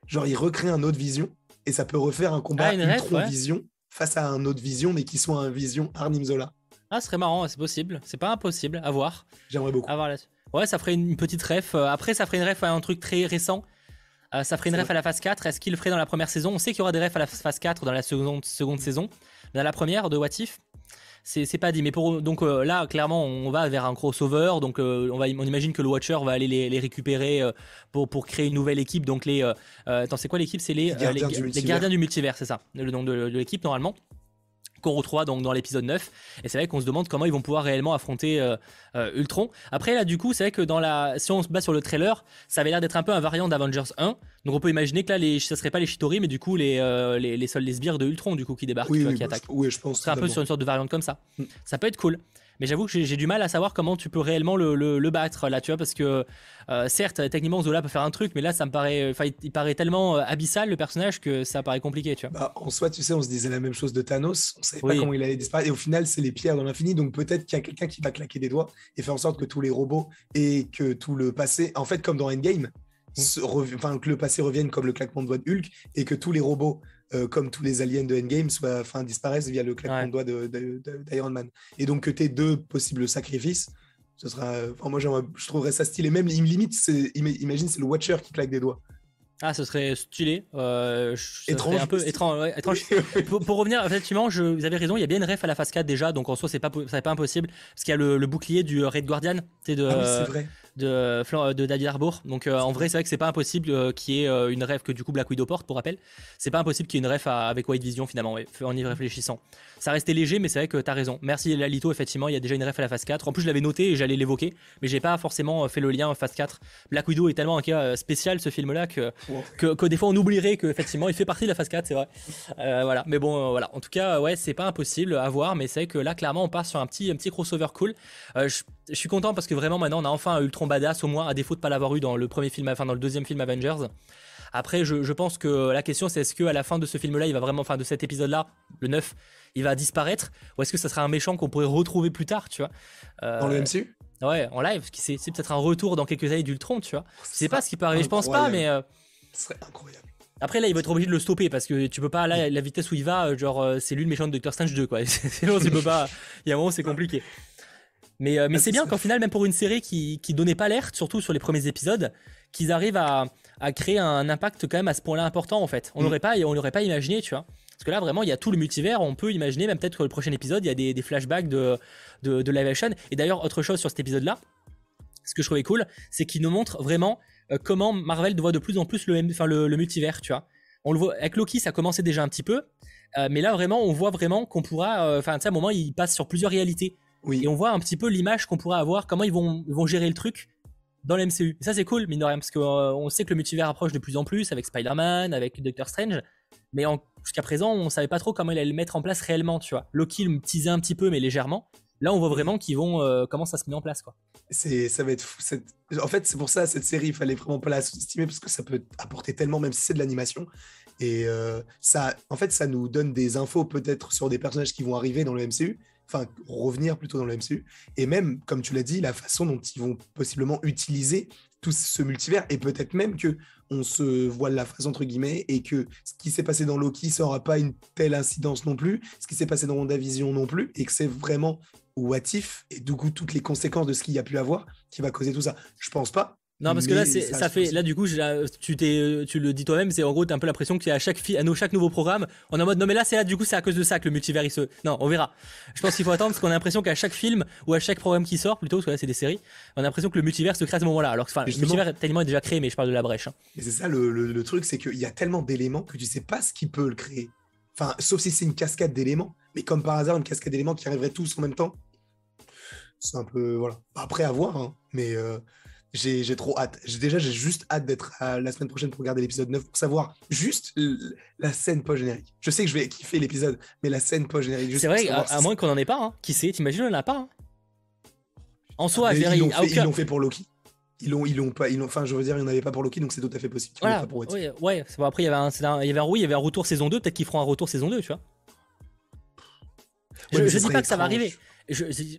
Genre, ils recréent un autre Vision et ça peut refaire un combat ah, Ultron Vision face à un autre Vision, mais qui soit un Vision Arnim Zola. Ah, ce serait marrant, c'est possible. C'est pas impossible, à voir. J'aimerais beaucoup. Ouais, ça ferait une petite ref. Euh, après, ça ferait une ref à un truc très récent. Euh, ça ferait une ref à la phase 4. Est-ce qu'il le ferait dans la première saison? On sait qu'il y aura des refs à la phase 4 dans la seconde, seconde saison. Dans la première de What If, c'est pas dit. Mais pour donc euh, là, clairement, on va vers un crossover. Donc on va, on imagine que le Watcher va aller les, récupérer pour pour créer une nouvelle équipe. Donc les, attends, c'est quoi l'équipe? C'est les, les, gardiens du multivers, c'est ça, le nom de l'équipe normalement qu'on retrouve donc dans l'épisode 9. Et c'est vrai qu'on se demande comment ils vont pouvoir réellement affronter euh, euh, Ultron. Après là du coup c'est vrai que dans la si on se base sur le trailer, ça avait l'air d'être un peu un variant d'Avengers 1. Donc on peut imaginer que là les ça serait pas les Shitori mais du coup les euh, les, les, les sbires de Ultron du coup qui débarquent, qui bah, attaquent. Oui, je pense. Serait un peu sur une sorte de variante comme ça. Mm. Ça peut être cool. Mais j'avoue que j'ai du mal à savoir comment tu peux réellement le, battre là, tu vois, parce que euh, certes, techniquement Zola peut faire un truc, mais là, ça me paraît, enfin, il, paraît tellement euh, abyssal le personnage que ça paraît compliqué, tu vois. Bah, en soi, tu sais, on se disait la même chose de Thanos, on savait pas comment il allait disparaître, et au final, c'est les pierres dans l'infini, donc peut-être qu'il y a quelqu'un qui va claquer des doigts et faire en sorte que tous les robots et que tout le passé, en fait, comme dans Endgame, mm. enfin, que le passé revienne comme le claquement de doigts de Hulk et que tous les robots euh, comme tous les aliens de Endgame, soit, enfin, disparaissent via le claquement de doigts d'Iron Man. Et donc que tu deux possibles sacrifices, ce sera. moi, je trouverais ça stylé. Même, limite, imagine, c'est le Watcher qui claque des doigts. Ah, ce serait stylé. Euh, étrange. Un peu étrange. étrange. pour, revenir, effectivement, je, vous avez raison, il y a bien une ref à la phase 4 déjà, donc en soi, c'est pas, pas impossible. Parce qu'il y a le, bouclier du Red Guardian, de, ah vrai de, de David Harbour. Donc euh, en vrai, c'est vrai que c'est pas impossible euh, qu'il y ait euh, une rêve que du coup Black Widow porte, pour rappel. C'est pas impossible qu'il y ait une rêve avec White Vision finalement, en y réfléchissant. Ça restait léger, mais c'est vrai que t'as raison. Merci Lalito, effectivement, il y a déjà une rêve à la phase 4. En plus, je l'avais noté et j'allais l'évoquer, mais j'ai pas forcément fait le lien phase 4. Black Widow est tellement un cas spécial ce film-là que, que, des fois on oublierait qu'effectivement il fait partie de la phase 4, c'est vrai. voilà, mais bon, voilà. En tout cas, ouais, c'est pas impossible à voir, mais c'est vrai que là, clairement, on part sur un petit, un petit crossover cool. je, je suis content parce que vraiment maintenant on a enfin un Ultron badass au moins à défaut de pas l'avoir eu dans le premier film enfin dans le deuxième film Avengers après je, pense que la question c'est est-ce que à la fin de ce film là il va vraiment enfin de cet épisode là le 9 il va disparaître ou est-ce que ça sera un méchant qu'on pourrait retrouver plus tard tu vois? Euh, dans le MCU ouais en live c'est, c'est peut-être un retour dans quelques années d'Ultron tu vois? Je sais pas ce qui peut arriver je pense pas mais euh, ce serait incroyable Après là, il va être obligé de le stopper parce que tu peux pas là la vitesse où il va, genre c'est lui le méchant de Doctor Strange 2 quoi. Sinon tu peux pas. Il y a un moment c'est compliqué. Mais, mais c'est bien qu'en final, même pour une série qui, qui donnait pas l'air, surtout sur les premiers épisodes, qu'ils arrivent à, à, créer un impact quand même à ce point-là important en fait. On n'aurait pas, on l'aurait pas imaginé, tu vois. Parce que là, vraiment, il y a tout le multivers. On peut imaginer, même peut-être que le prochain épisode, il y a des, des flashbacks de, de, de live action. Et d'ailleurs, autre chose sur cet épisode-là, ce que je trouvais cool, c'est qu'il nous montre vraiment comment Marvel voit de plus en plus le, enfin, le, le multivers, tu vois. On le voit avec Loki, ça commençait déjà un petit peu, euh, mais là vraiment, on voit vraiment qu'on pourra, enfin, à un moment, il passe sur plusieurs réalités. Oui. Et on voit un petit peu l'image qu'on pourra avoir, comment ils vont, ils vont gérer le truc dans l'MCU. Et ça, c'est cool, mine de rien, parce qu'on sait que le multivers approche de plus en plus avec Spider-Man, avec Doctor Strange, mais jusqu'à présent, on savait pas trop comment il allait le mettre en place réellement, tu vois. Loki le teasait un petit peu, mais légèrement. Là, on voit vraiment qu'ils vont euh, comment ça se met en place, quoi. C'est, ça va être fou. En fait, c'est pour ça cette série, il fallait vraiment pas la sous-estimer parce que ça peut apporter tellement, même si c'est de l'animation. Et euh, ça, en fait, ça nous donne des infos peut-être sur des personnages qui vont arriver dans le MCU, revenir plutôt dans le MCU, et même, comme tu l'as dit, la façon dont ils vont possiblement utiliser tout ce multivers, et peut-être même que on se voile la face entre guillemets, et que ce qui s'est passé dans Loki, ça n'aura pas une telle incidence non plus, ce qui s'est passé dans WandaVision non plus, et que c'est vraiment what if, et du coup toutes les conséquences de ce qu'il y a pu avoir qui va causer tout ça. Je pense pas, non, parce que là, ça, ça fait, là, du coup, tu, t'es, tu le dis toi-même, c'est en gros, t'as un peu l'impression qu'à chaque, à nos, chaque nouveau programme, on est en mode, non, mais là, c'est là, du coup, c'est à cause de ça que le multivers, il se. Non, on verra. Je pense qu'il faut attendre parce qu'on a l'impression qu'à chaque film ou à chaque programme qui sort, plutôt, parce que là, c'est des séries, on a l'impression que le multivers se crée à ce moment-là. Alors que, enfin, le multivers, tellement est déjà créé, mais je parle de la brèche. Hein. Mais c'est ça, le, le, truc, c'est qu'il y a tellement d'éléments que tu sais pas ce qui peut le créer. Enfin, sauf si c'est une cascade d'éléments. Mais comme par hasard, une cascade d'éléments qui arriverait tous en même temps. C'est un peu. Voilà. Après, à voir, hein. mais. Euh, j'ai trop hâte. Déjà, j'ai juste hâte d'être la semaine prochaine pour regarder l'épisode 9 pour savoir juste la scène post-générique. Je sais que je vais kiffer l'épisode, mais la scène post-générique. C'est vrai, à, moins qu'on en ait pas. Hein. Qui sait T'imagines, on en a pas. Hein. En soi, ah, ils l'ont fait, fait, pour Loki. Ils l'ont, ils l'ont pas, ils enfin, je veux dire, il n'y en avait pas pour Loki, donc c'est tout à fait possible. Voilà, pour ouais, ouais. Bon, après, il y avait un, il y avait un, oui, il y avait un retour saison 2, peut-être qu'ils feront un retour saison 2, tu vois. je, je dis pas que ça va arriver. Je, je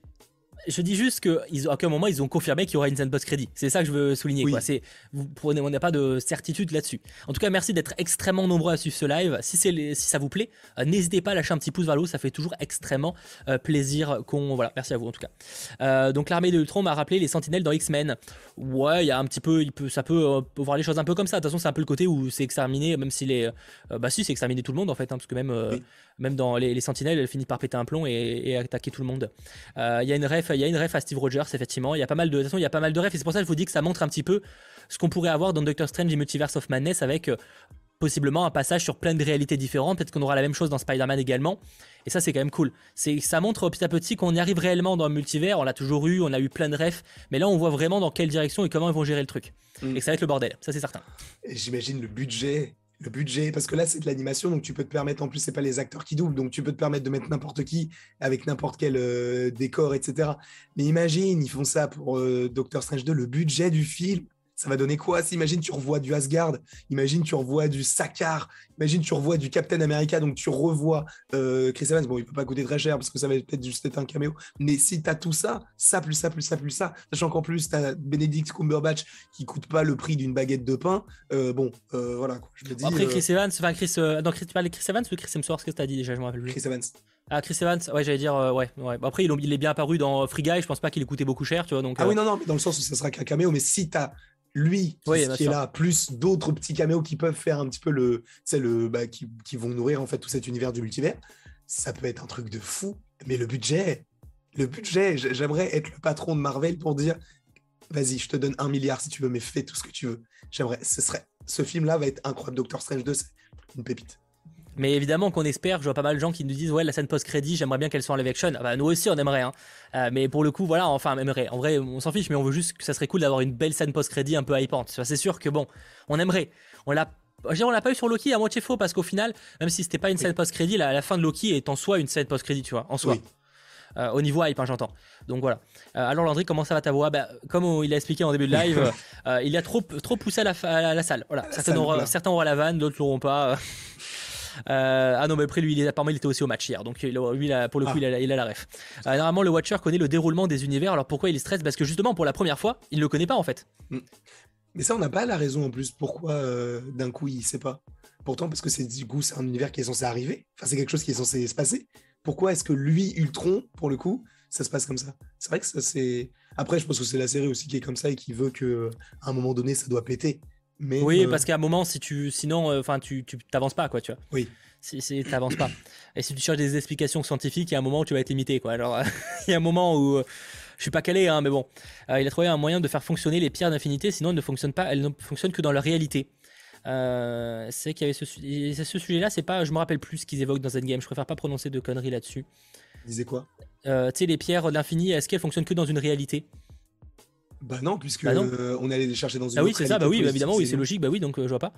dis juste qu'à un moment, ils ont confirmé qu'il y aura une scène post-crédit. C'est ça que je veux souligner. Quoi. C'est, vous prenez, on n'a pas de certitude là-dessus. En tout cas, merci d'être extrêmement nombreux à suivre ce live. Si, c'est si ça vous plaît, euh, n'hésitez pas à lâcher un petit pouce vers le haut. Ça fait toujours extrêmement euh, plaisir qu'on. Voilà, merci à vous en tout cas. Euh, donc, l'armée de Ultron m'a rappelé les sentinelles dans X-Men. Ouais, il y a un petit peu. Il peut, ça peut, voir les choses un peu comme ça. De toute façon, c'est un peu le côté où c'est exterminé, même si les. bah, si, c'est exterminé tout le monde en fait. Hein, parce que même même dans les, Sentinelles, elle finit par péter un plomb et, attaquer tout le monde. Euh, il y a une ref, il y a une ref à Steve Rogers effectivement. Il y a pas mal de, de toute façon, il y a pas mal de refs et c'est pour ça que je vous dis que ça montre un petit peu ce qu'on pourrait avoir dans Doctor Strange et Multiverse of Madness avec euh, possiblement un passage sur plein de réalités différentes. Peut-être qu'on aura la même chose dans Spider-Man également. Et ça, c'est quand même cool. C'est, ça montre petit à petit qu'on y arrive réellement dans le multivers. On l'a toujours eu, on a eu plein de refs. Mais là, on voit vraiment dans quelle direction et comment ils vont gérer le truc. Mm. Et ça va être le bordel. Ça, c'est certain. J'imagine le budget le budget, parce que là, c'est de l'animation, donc tu peux te permettre, en plus, c'est pas les acteurs qui doublent, donc tu peux te permettre de mettre n'importe qui avec n'importe quel euh, décor, etc. Mais imagine, ils font ça pour euh, Doctor Strange 2, le budget du film, ça va donner quoi Imagine, tu revois du Asgard, imagine, tu revois du Sakar, imagine, tu revois du Captain America, donc tu revois euh, Chris Evans. Bon, il peut pas coûter très cher parce que ça va peut-être juste être un caméo, mais si tu as tout ça, ça plus ça plus ça plus ça, sachant qu'en plus, tu as Benedict Cumberbatch qui coûte pas le prix d'une baguette de pain, euh, bon, euh, voilà, quoi, je me dis. Après, Chris Evans, enfin, Chris, non, Chris, tu parles de Chris Evans ou Chris Hemsworth, qu'est-ce que tu as dit déjà? Je me rappelle plus. Chris Evans. Ah, Chris Evans, ouais, j'allais dire, ouais, ouais. Après, il, il, est bien apparu dans Free Guy, je pense pas qu'il ait coûté beaucoup cher, tu vois. Donc, ah oui, non, non, mais dans le sens où ça sera qu'un caméo, mais si tu as lui qui, est là, plus d'autres petits caméos qui peuvent faire un petit peu le, c'est le, bah, qui, vont nourrir en fait tout cet univers du multivers. Ça peut être un truc de fou, mais le budget, le budget, j'aimerais être le patron de Marvel pour dire, vas-y, je te donne un milliard si tu veux, mais fais tout ce que tu veux. J'aimerais, ce serait, ce film-là va être incroyable. Doctor Strange 2, c'est une pépite. Mais évidemment qu'on espère, je vois pas mal de gens qui nous disent ouais la scène post-crédit, j'aimerais bien qu'elle soit en live action. Ah bah, nous aussi on aimerait, hein. Euh, mais pour le coup voilà, enfin on aimerait. En vrai on s'en fiche, mais on veut juste que ça serait cool d'avoir une belle scène post-crédit un peu hypante. C'est sûr que bon, on aimerait. On l'a on l'a pas eu sur Loki à moitié faux parce qu'au final, même si c'était pas une scène post-crédit, la, la, fin de Loki est en soi une scène post-crédit, tu vois, en soi. Euh, au niveau hype, hein, j'entends. Donc voilà. Euh, alors Landry, comment ça va ta voix? Bah, Comme il a expliqué en début de live, il a trop, trop poussé à la, la, salle. Voilà. Certains, auront, certains auront la vanne, d'autres l'auront pas. Euh, ah non, mais après, lui, il est, apparemment, il était aussi au match hier. Donc, lui, pour le coup, il, a, il, a, la ref. Euh, normalement, le Watcher connaît le déroulement des univers. Alors, pourquoi il stresse Parce que justement, pour la première fois, il ne le connaît pas en fait. Mm. Mais ça, on n'a pas la raison en plus. Pourquoi euh, d'un coup il sait pas? Pourtant, parce que c'est du coup, c'est un univers qui est censé arriver. Enfin, c'est quelque chose qui est censé se passer. Pourquoi est-ce que lui, Ultron, pour le coup, ça se passe comme ça? C'est vrai que ça, c'est. Après, je pense que c'est la série aussi qui est comme ça et qui veut que à un moment donné, ça doit péter. Mais oui, euh, parce qu'à un moment, si tu, sinon, euh, enfin, tu, tu t'avances pas, quoi, tu vois. Oui. Si, si t'avances pas. Et si tu cherches des explications scientifiques, il y a un moment où tu vas être limité, quoi. Alors, il y a un moment où euh, je suis pas calé, hein, mais bon, Euh, il a trouvé un moyen de faire fonctionner les pierres d'infinité, sinon elles ne fonctionnent pas, elles ne fonctionnent que dans leur réalité. Euh, c'est qu'il y avait ce, ce sujet-là, c'est pas, je me rappelle plus ce qu'ils évoquent dans Endgame. Je préfère pas prononcer de conneries là-dessus. disait quoi? Tu sais, les pierres de l'infini, est-ce qu'elles fonctionnent que dans une réalité? Bah non, puisque Bah non. euh, on allait les chercher dans une Ah oui, c'est ça. Bah oui, bah évidemment, oui, c'est logique. Bah oui, donc euh, je vois pas.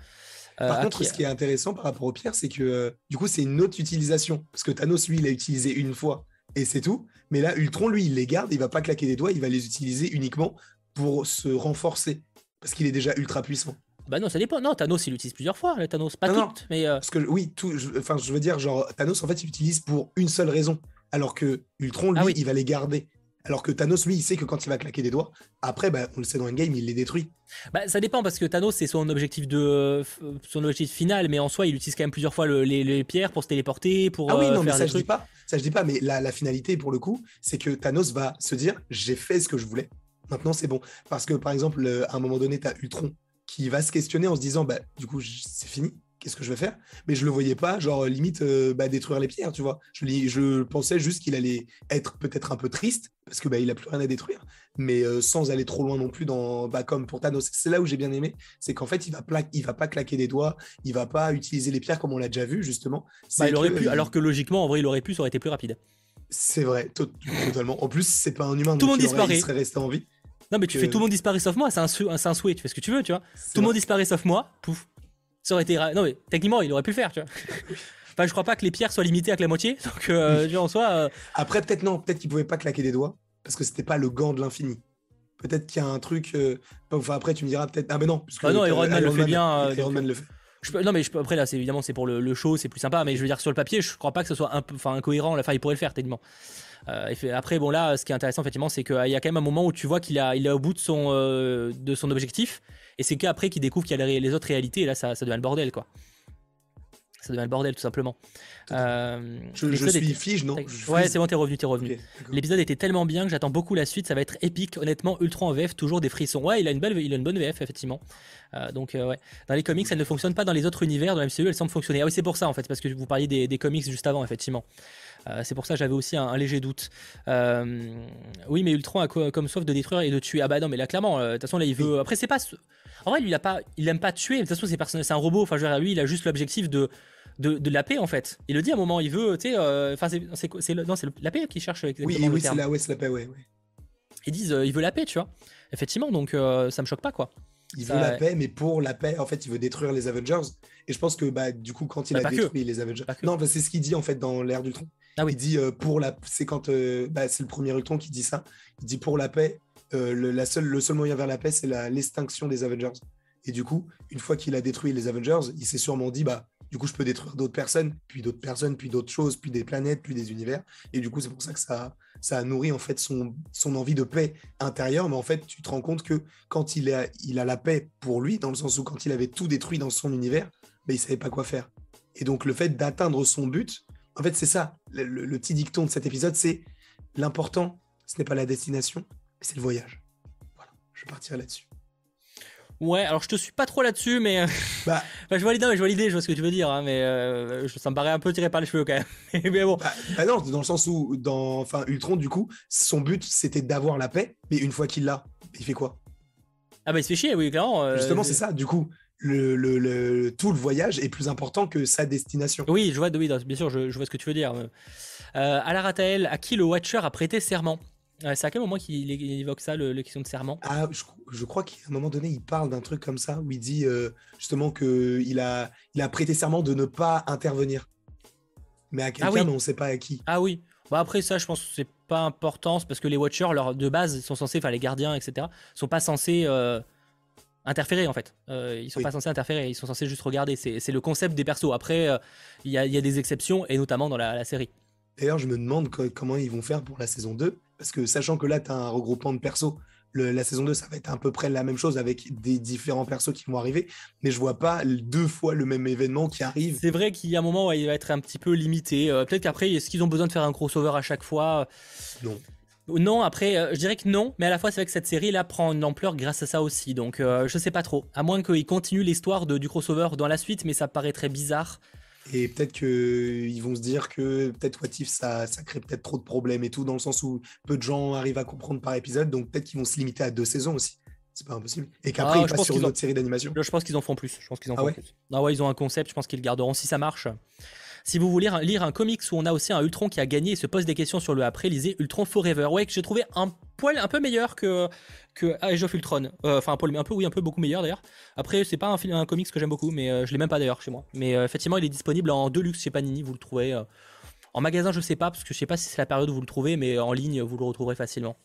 Euh, Par contre, qui- ce qui est intéressant par rapport aux pierres, c'est que euh, du coup, c'est une autre utilisation. Parce que Thanos, lui, il a utilisé une fois et c'est tout. Mais là, Ultron, lui, il les garde, il va pas claquer des doigts, il va les utiliser uniquement pour se renforcer. Parce qu'il est déjà ultra puissant. Bah non, ça dépend. Non, Thanos, il l'utilise plusieurs fois. là, Thanos, pas Non, non. toutes, mais euh, Parce que oui, tout, je, enfin, je veux dire, genre, Thanos, en fait, il utilise pour une seule raison. Alors que Ultron, lui, Ah oui. il va les garder. Alors que Thanos, lui, il sait que quand il va claquer des doigts, après, bah, on le sait dans Endgame, il les détruit. bah, ça dépend parce que Thanos, c'est son objectif de f- son objectif final, mais en soi, il utilise quand même plusieurs fois le- les, les pierres pour se téléporter, pour Ah oui, euh, non, mais ça des je dis pas. Ça je dis pas, mais la, la finalité pour le coup, c'est que Thanos va se dire j'ai fait ce que je voulais. Maintenant c'est bon. Parce que par exemple, euh, à un moment donné, tu as Ultron qui va se questionner en se disant bah du coup c'est fini. Qu'est-ce que je vais faire? Mais je le voyais pas, genre limite euh, bah, détruire les pierres, tu vois. Je, pensais juste qu'il allait être peut-être un peu triste parce que bah, il a plus rien à détruire, mais euh, sans aller trop loin non plus dans bah, comme pour Thanos. C'est là où j'ai bien aimé, c'est qu'en fait il va pla- il va pas claquer des doigts, il va pas utiliser les pierres comme on l'a déjà vu justement. Bah, C'est il aurait que, pu, euh, alors que logiquement, en vrai, il aurait pu, ça aurait été plus rapide. c'est vrai, to- totalement. En plus, c'est pas un humain. Tout le monde il aurait- disparaît. Il serait resté en vie. Non, mais tu que- fais tout le monde disparaît sauf moi, c'est un, sou- un souhait, tu fais ce que tu veux, tu vois. Tout le monde disparaît sauf moi, pouf. Ça aurait été. Non, mais techniquement, il aurait pu le faire, tu vois. Enfin, je crois pas que les pierres soient limitées à que la moitié, donc euh, en soi. euh, Après, peut-être non, peut-être qu'il pouvait pas claquer des doigts parce que c'était pas le gant de l'infini. Peut-être qu'il y a un truc. euh, Enfin, après, tu me diras peut-être. Ah, mais non. Parce que, Ah non, euh, Iron Man le fait bien, Iron donc, Man le fait. Je peux- non mais je peux- après là c'est évidemment c'est pour le, le show c'est plus sympa mais je veux dire sur le papier je crois pas que ce soit un peu enfin incohérent enfin il pourrait le faire techniquement et fait- après bon là ce qui est intéressant effectivement c'est qu'il y a quand même un moment où tu vois qu'il a il est au bout de son euh, de son objectif et c'est qu'après qu'il découvre qu'il y a les, les autres réalités et là ça, ça devient le bordel quoi ça devient le bordel tout simplement Euh, Je, suis était- fige, non? Je ouais c'est bon t'es revenu t'es revenu. L'épisode était tellement bien que j'attends beaucoup la suite. Ça va être épique. Honnêtement, Ultron en VF, toujours des frissons. Ouais, il a une, belle, il a une bonne VF, effectivement. Euh, donc, euh, ouais. Dans les comics, elle ne fonctionne pas dans les autres univers. Dans la MCU, elle semble fonctionner. Ah oui, c'est pour ça, en fait, parce que vous parliez des, des comics juste avant, effectivement. Euh, c'est pour ça que j'avais aussi un, un léger doute. Euh, oui, mais Ultron a co- comme soif de détruire et de tuer. Ah bah non, mais là, clairement, euh, de toute façon, là, il veut. Après, c'est pas. En vrai, lui, il a pas, il aime pas tuer. De toute façon, c'est un robot. Enfin, je veux dire, lui, il a juste l'objectif de, de, de la paix, en fait. Il le dit à un moment, il veut, tu sais. Enfin, c'est, non, c'est la paix qui cherche exactement Oui, oui, c'est la, ouais, c'est la paix, ouais, ouais. ils disent euh, il veut la paix, tu vois. Effectivement, donc euh, ça me choque pas quoi. Il Ça, veut la ouais. paix, mais pour la paix, en fait, il veut détruire les Avengers. Et je pense que bah, du coup, quand il Bah, a que. détruit les Avengers. Pas. Non, bah, c'est ce qu'il dit en fait dans l'ère d'Ultron. Ah oui. Il dit euh, pour la. C'est quand. euh, bah, c'est le premier Ultron qui dit ça. Il dit pour la paix, euh, le, la seule, le seul moyen vers la paix, c'est l'extinction des Avengers. Et du coup, une fois qu'il a détruit les Avengers, il s'est sûrement dit bah, du coup, je peux détruire d'autres personnes, puis d'autres personnes, puis d'autres choses, puis des planètes, puis des univers. Et du coup, c'est pour ça que ça, ça a nourri en fait son, son envie de paix intérieure. Mais en fait, tu te rends compte que quand il a, il a la paix pour lui, dans le sens où quand il avait tout détruit dans son univers, bah, il savait pas quoi faire. Et donc, le fait d'atteindre son but, en fait, c'est ça. Le, petit dicton de cet épisode, c'est l'important, ce n'est pas la destination, mais c'est le voyage. Voilà, je partirai là-dessus. Ouais, alors je te suis pas trop là-dessus, mais euh, Bah, enfin, je vois l'idée, je vois l'idée, je vois ce que tu veux dire, hein, mais euh, ça me paraît un peu tiré par les cheveux quand même. mais bon, bah, bah non, dans le sens où, dans, enfin, Ultron, du coup, son but, c'était d'avoir la paix, mais une fois qu'il l'a, il fait quoi? Ah bah il se fait chier, oui, clairement. euh, Justement, c'est ça. Du coup, le, le- le- tout le voyage est plus important que sa destination. Oui, je vois, oui, bien sûr, je, je vois ce que tu veux dire. Euh, Alara Tael, à qui le Watcher a prêté serment? C'est à quel moment qu'il il évoque ça, le, le question de serment? Ah, je, je crois qu'à un moment donné, il parle d'un truc comme ça, où il dit euh, justement qu'il a, il a prêté serment de ne pas intervenir. Mais à quelqu'un, oui. mais on ne sait pas à qui. Ah oui. Bah après ça, je pense que c'est pas important, parce que les Watchers, leur, de base, ils sont censés, enfin les gardiens, etc., sont pas censés euh, interférer en fait. Euh, ils sont Oui. pas censés interférer, ils sont censés juste regarder. C'est le concept des persos. Après, euh, il y, a, il y a des exceptions, et notamment dans la, la série. D'ailleurs, je me demande co- comment ils vont faire pour la saison 2, parce que sachant que là, tu as un regroupement de persos, la saison 2, ça va être à peu près la même chose avec des différents persos qui vont arriver, mais je vois pas deux fois le même événement qui arrive. C'est vrai qu'il y a un moment où il va être un petit peu limité. Euh, peut-être qu'après, est-ce qu'ils ont besoin de faire un crossover à chaque fois? Non. Non, après, euh, je dirais que non, mais à la fois, c'est vrai que cette série là prend une ampleur grâce à ça aussi. Donc, euh, je sais pas trop. À moins qu'ils continuent l'histoire du crossover dans la suite, mais ça paraît très bizarre. Et peut-être qu'ils vont se dire que peut-être What If, ça, ça crée peut-être trop de problèmes et tout, dans le sens où peu de gens arrivent à comprendre par épisode, donc peut-être qu'ils vont se limiter à deux saisons aussi. C'est pas impossible. Et qu'après, ah, ils passent sur une autre série d'animation. Je pense qu'ils en font plus. Je pense qu'ils en ah font plus. Ah ouais, ils ont un concept, je pense qu'ils le garderont si ça marche. Si vous voulez lire un comics où on a aussi un Ultron qui a gagné et se pose des questions sur le après, lisez Ultron Forever. Ouais, que j'ai trouvé un poil un peu meilleur que, que Age of Ultron. Euh, enfin, un, peu, un peu, oui, un peu beaucoup meilleur d'ailleurs. Après, c'est pas un, film, un comics que j'aime beaucoup, mais euh, je l'ai même pas d'ailleurs chez moi. Mais euh, effectivement, il est disponible en deluxe chez Panini, vous le trouvez. en magasin, je sais pas, parce que je sais pas si c'est la période où vous le trouvez, mais en ligne, vous le retrouverez facilement.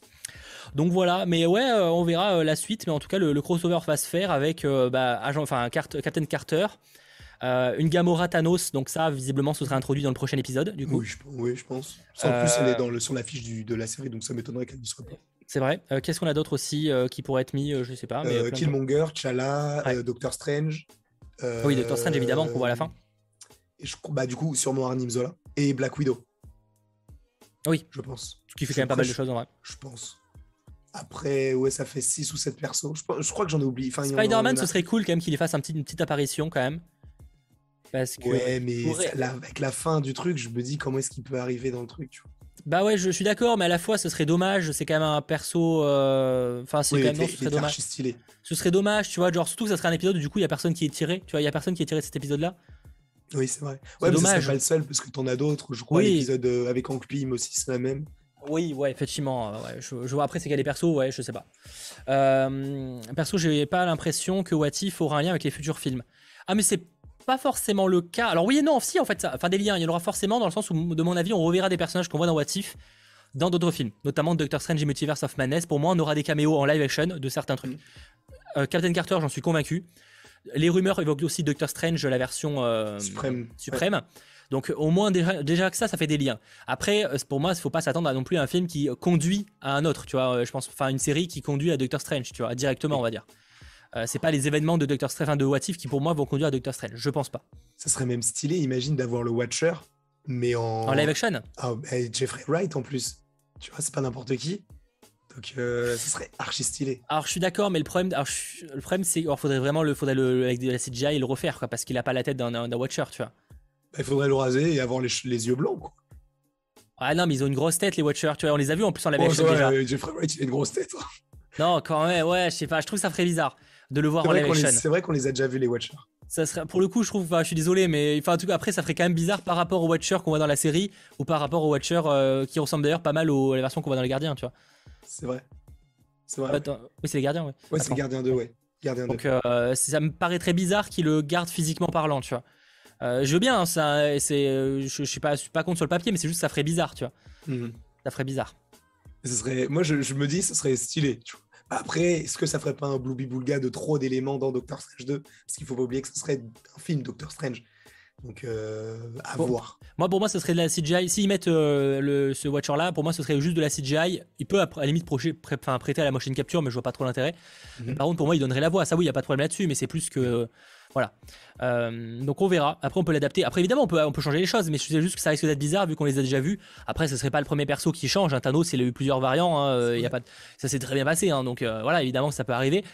Donc voilà, mais ouais, on verra la suite, mais en tout cas, le, crossover va se faire avec bah, agent, Captain Carter. Euh, une Gamora Thanos, donc ça, visiblement, ce sera introduit dans le prochain épisode, du coup. Oui, je, pense. en plus, elle est dans le, sur l'affiche de la série, donc ça m'étonnerait qu'elle n'y soit pas. C'est vrai. Euh, qu'est-ce qu'on a d'autre aussi euh, qui pourrait être mis Je sais pas. Mais Killmonger, T'Challa, Doctor Strange. oui, Doctor Strange, évidemment, qu'on voit à la fin. Et je, bah, du coup, sûrement Arnim Zola. Et Black Widow. Oui. Je pense. Ce qui fait quand même pas mal de choses en vrai. Je pense. Après, ouais, ça fait 6 ou 7 persos. Je, crois que j'en ai oublié. Enfin, Spider-Man, ce serait cool quand même qu'il fasse un petit, une petite apparition quand même. Parce que ouais, mais avec la fin du truc, je me dis comment est-ce qu'il peut arriver dans le truc, tu vois. Bah ouais, je suis d'accord, mais à la fois, ce serait dommage. C'est quand même un perso. Euh, enfin, c'est quand même. ce serait dommage. Stylé. Ce serait dommage, tu vois. Genre, surtout que ça serait un épisode où du coup, il y a personne qui est tiré. Tu vois, il y a personne qui est tiré de cet épisode-là. Oui, c'est vrai. Ouais, dommage. pas le seul parce que t'en as d'autres. Je crois l'épisode euh, avec Hank Pym aussi, c'est la même. Oui, ouais, effectivement. Ouais, je, vois après c'est qu'il y a des persos, ouais, je sais pas. Euh, perso, j'ai pas l'impression que What If aura un lien avec les futurs films. Ah, mais c'est pas forcément le cas. Alors oui et non, si en fait, ça, enfin des liens, il y en aura forcément dans le sens où, de mon avis, on reverra des personnages qu'on voit dans What If dans d'autres films, notamment Doctor Strange et Multiverse of Madness. Pour moi, on aura des caméos en live action de certains trucs. Euh, Captain Carter, j'en suis convaincu. Les rumeurs évoquent aussi Doctor Strange, la version euh, suprême. suprême. Donc au moins déjà, que ça, ça fait des liens. Après, euh, pour moi, il faut pas s'attendre à non plus à un film qui conduit à un autre, tu vois. Je pense, enfin une série qui conduit à Doctor Strange, tu vois, directement, on va dire. Euh, c'est pas les événements de Doctor Strange, de What If qui pour moi vont conduire à Doctor Strange. Je pense pas. Ça serait même stylé, imagine d'avoir le Watcher, mais en. En live action ah, Jeffrey Wright en plus. Tu vois, c'est pas n'importe qui. Donc, euh, ça serait archi stylé. Alors, je suis d'accord, mais le problème, le problème, c'est qu'il faudrait vraiment le, faudrait le, avec de la CGI le refaire, quoi, parce qu'il a pas la tête d'un Watcher, tu vois. Bah, il faudrait le raser et avoir les, yeux blancs, quoi. Ah non, mais ils ont une grosse tête, les Watchers, tu vois, on les a vus en plus en live action déjà. Jeffrey Wright, il a une grosse tête. Hein. non, quand même, ouais, je sais pas, je trouve ça ferait bizarre de le voir en live C'est vrai qu'on les a déjà vus les Watchers. Ça serait, pour le coup, je trouve, je suis désolé, mais enfin, en tout cas, après, ça ferait quand même bizarre par rapport aux Watchers qu'on voit dans la série ou par rapport aux Watchers euh, qui ressemblent d'ailleurs pas mal aux, à la version qu'on voit dans les Gardiens, tu vois. C'est vrai. C'est vrai. oui, c'est les Gardiens, ouais. Ouais, c'est les Gardiens 2, ouais. Gardien Donc, euh, ça me paraît très bizarre qu'ils le gardent physiquement parlant, tu vois. Euh, je veux bien, hein, ça, c'est, je, suis pas, suis pas contre sur le papier, mais c'est juste ça ferait bizarre, tu vois. Mhm. Ça ferait bizarre. Ce serait, moi, je, je, me dis, ce serait stylé. Tu vois. Après, est-ce que ça ferait pas un Blooby Boulga de trop d'éléments dans Doctor Strange 2 Parce qu'il faut pas oublier que ce serait un film Doctor Strange. Donc, euh, à voir. Moi, pour moi, ce serait de la CGI. S'ils mettent euh, le, ce Watcher-là, pour moi, ce serait juste de la CGI. Il peut, à la limite, prêter à la motion capture, mais je vois pas trop l'intérêt. Mhm. Par contre, pour moi, il donnerait la voix. Ça, oui, il n'y a pas de problème là-dessus, mais c'est plus que. Voilà. Euh, donc on verra. Après, on peut l'adapter. Après, évidemment, on peut, on peut changer les choses, mais je sais juste que ça risque d'être bizarre vu qu'on les a déjà vus. Après, ce serait pas le premier perso qui change. Un Thanos, il a eu plusieurs variants. Hein. Il y a pas Ça s'est très bien passé. Hein. Donc voilà, évidemment, ça peut arriver.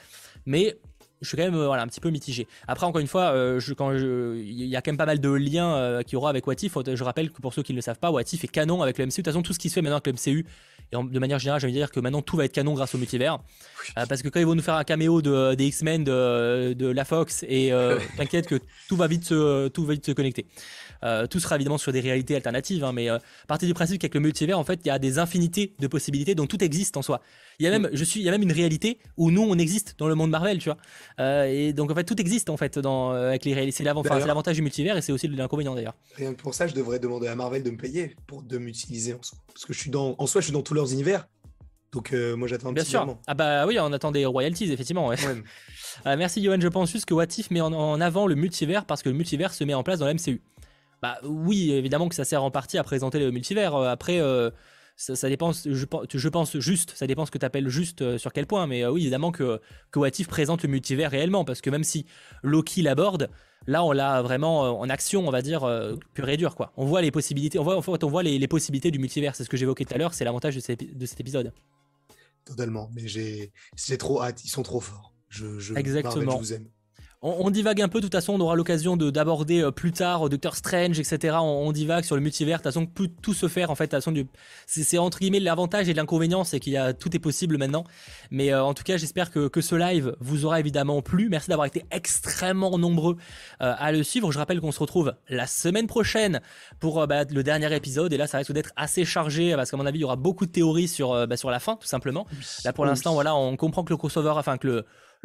Mais je suis quand même euh, voilà, un petit peu mitigé. Après, encore une fois, euh, je, quand il y a quand même pas mal de liens euh, qu'il y aura avec Watif. Je rappelle que pour ceux qui ne le savent pas, Watif est canon avec le MCU. De toute façon, tout ce qui se fait maintenant avec le MCU, et de manière générale, j'ai envie de dire que maintenant tout va être canon grâce au multivers. parce que quand ils vont nous faire un caméo de, des X-Men de, de, la Fox, et t'inquiète que tout va vite se, tout va vite se connecter. Euh, tout sera évidemment sur des réalités alternatives, hein, mais euh, partir du principe qu'avec le multivers, en fait, il y a des infinités de possibilités, dont tout existe en soi. Il y a même, je suis, il y a même une réalité où nous, on existe dans le monde Marvel, tu vois. Euh, et donc, en fait, tout existe en fait dans, avec les réalités. C'est l'avantage du multivers et c'est aussi l'inconvénient d'ailleurs. Rien que pour ça, je devrais demander à Marvel de me payer pour de m'utiliser en soi. Parce que je suis dans, en soi, je suis dans tous leurs univers. Donc moi j'attends un Bien sûr. Ah bah oui, on attend des royalties effectivement. merci Johan, je pense juste que What If met en, en, avant le multivers parce que le multivers se met en place dans la MCU. Bah oui, évidemment que ça sert en partie à présenter le multivers. Euh, après, euh, ça, dépend, je, pense juste, ça dépend ce que tu appelles juste sur quel point, mais oui, évidemment que, que What présente le multivers réellement, parce que même si Loki l'aborde, là on l'a vraiment en action, on va dire, pur et dur, quoi. On voit les possibilités, on voit, en fait, on voit les, possibilités du multivers, c'est ce que j'évoquais tout à l'heure, c'est l'avantage de, de, cet épisode. Totalement, mais j'ai trop hâte, ils sont trop forts. Je, je, Exactement. je vous aime on, divague un peu, de toute façon, on aura l'occasion d'aborder euh, plus tard euh, Doctor Strange, etc. On, divague sur le multivers, de toute façon, peut tout se faire, en fait, c'est entre guillemets l'avantage et l'inconvénient, c'est qu'il y a tout est possible maintenant. Mais euh, en tout cas, j'espère que, ce live vous aura évidemment plu. Merci d'avoir été extrêmement nombreux à le suivre. Je rappelle qu'on se retrouve la semaine prochaine pour bah, le dernier épisode, et là, ça risque d'être assez chargé parce qu'à mon avis, il y aura beaucoup de théories sur, bah, sur la fin, tout simplement. Là, pour l'instant, voilà, on comprend que le crossover, enfin que le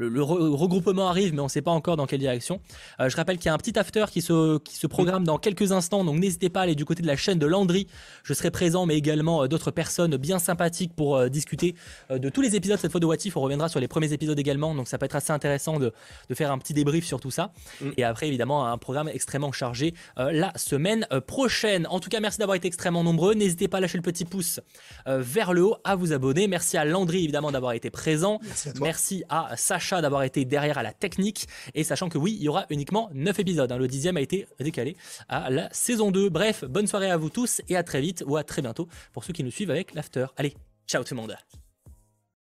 le, regroupement arrive, mais on ne sait pas encore dans quelle direction. Euh, je rappelle qu'il y a un petit after qui se, qui se programme dans quelques instants, donc n'hésitez pas à aller du côté de la chaîne de Landry. Je serai présent, mais également euh, d'autres personnes bien sympathiques pour euh, discuter de tous les épisodes cette fois de What On reviendra sur les premiers épisodes également, donc ça peut être assez intéressant de, de faire un petit débrief sur tout ça. Mm. Et après, évidemment, un programme extrêmement chargé la semaine prochaine. En tout cas, merci d'avoir été extrêmement nombreux. N'hésitez pas à lâcher le petit pouce vers le haut, à vous abonner. Merci à Landry, évidemment, d'avoir été présent. Merci à, merci à D'avoir été derrière à la technique et sachant que oui, il y aura uniquement 9 épisodes. Hein. Le dixième a été décalé à la saison 2. Bref, bonne soirée à vous tous et à très vite ou à très bientôt pour ceux qui nous suivent avec l'after. Allez, ciao tout le monde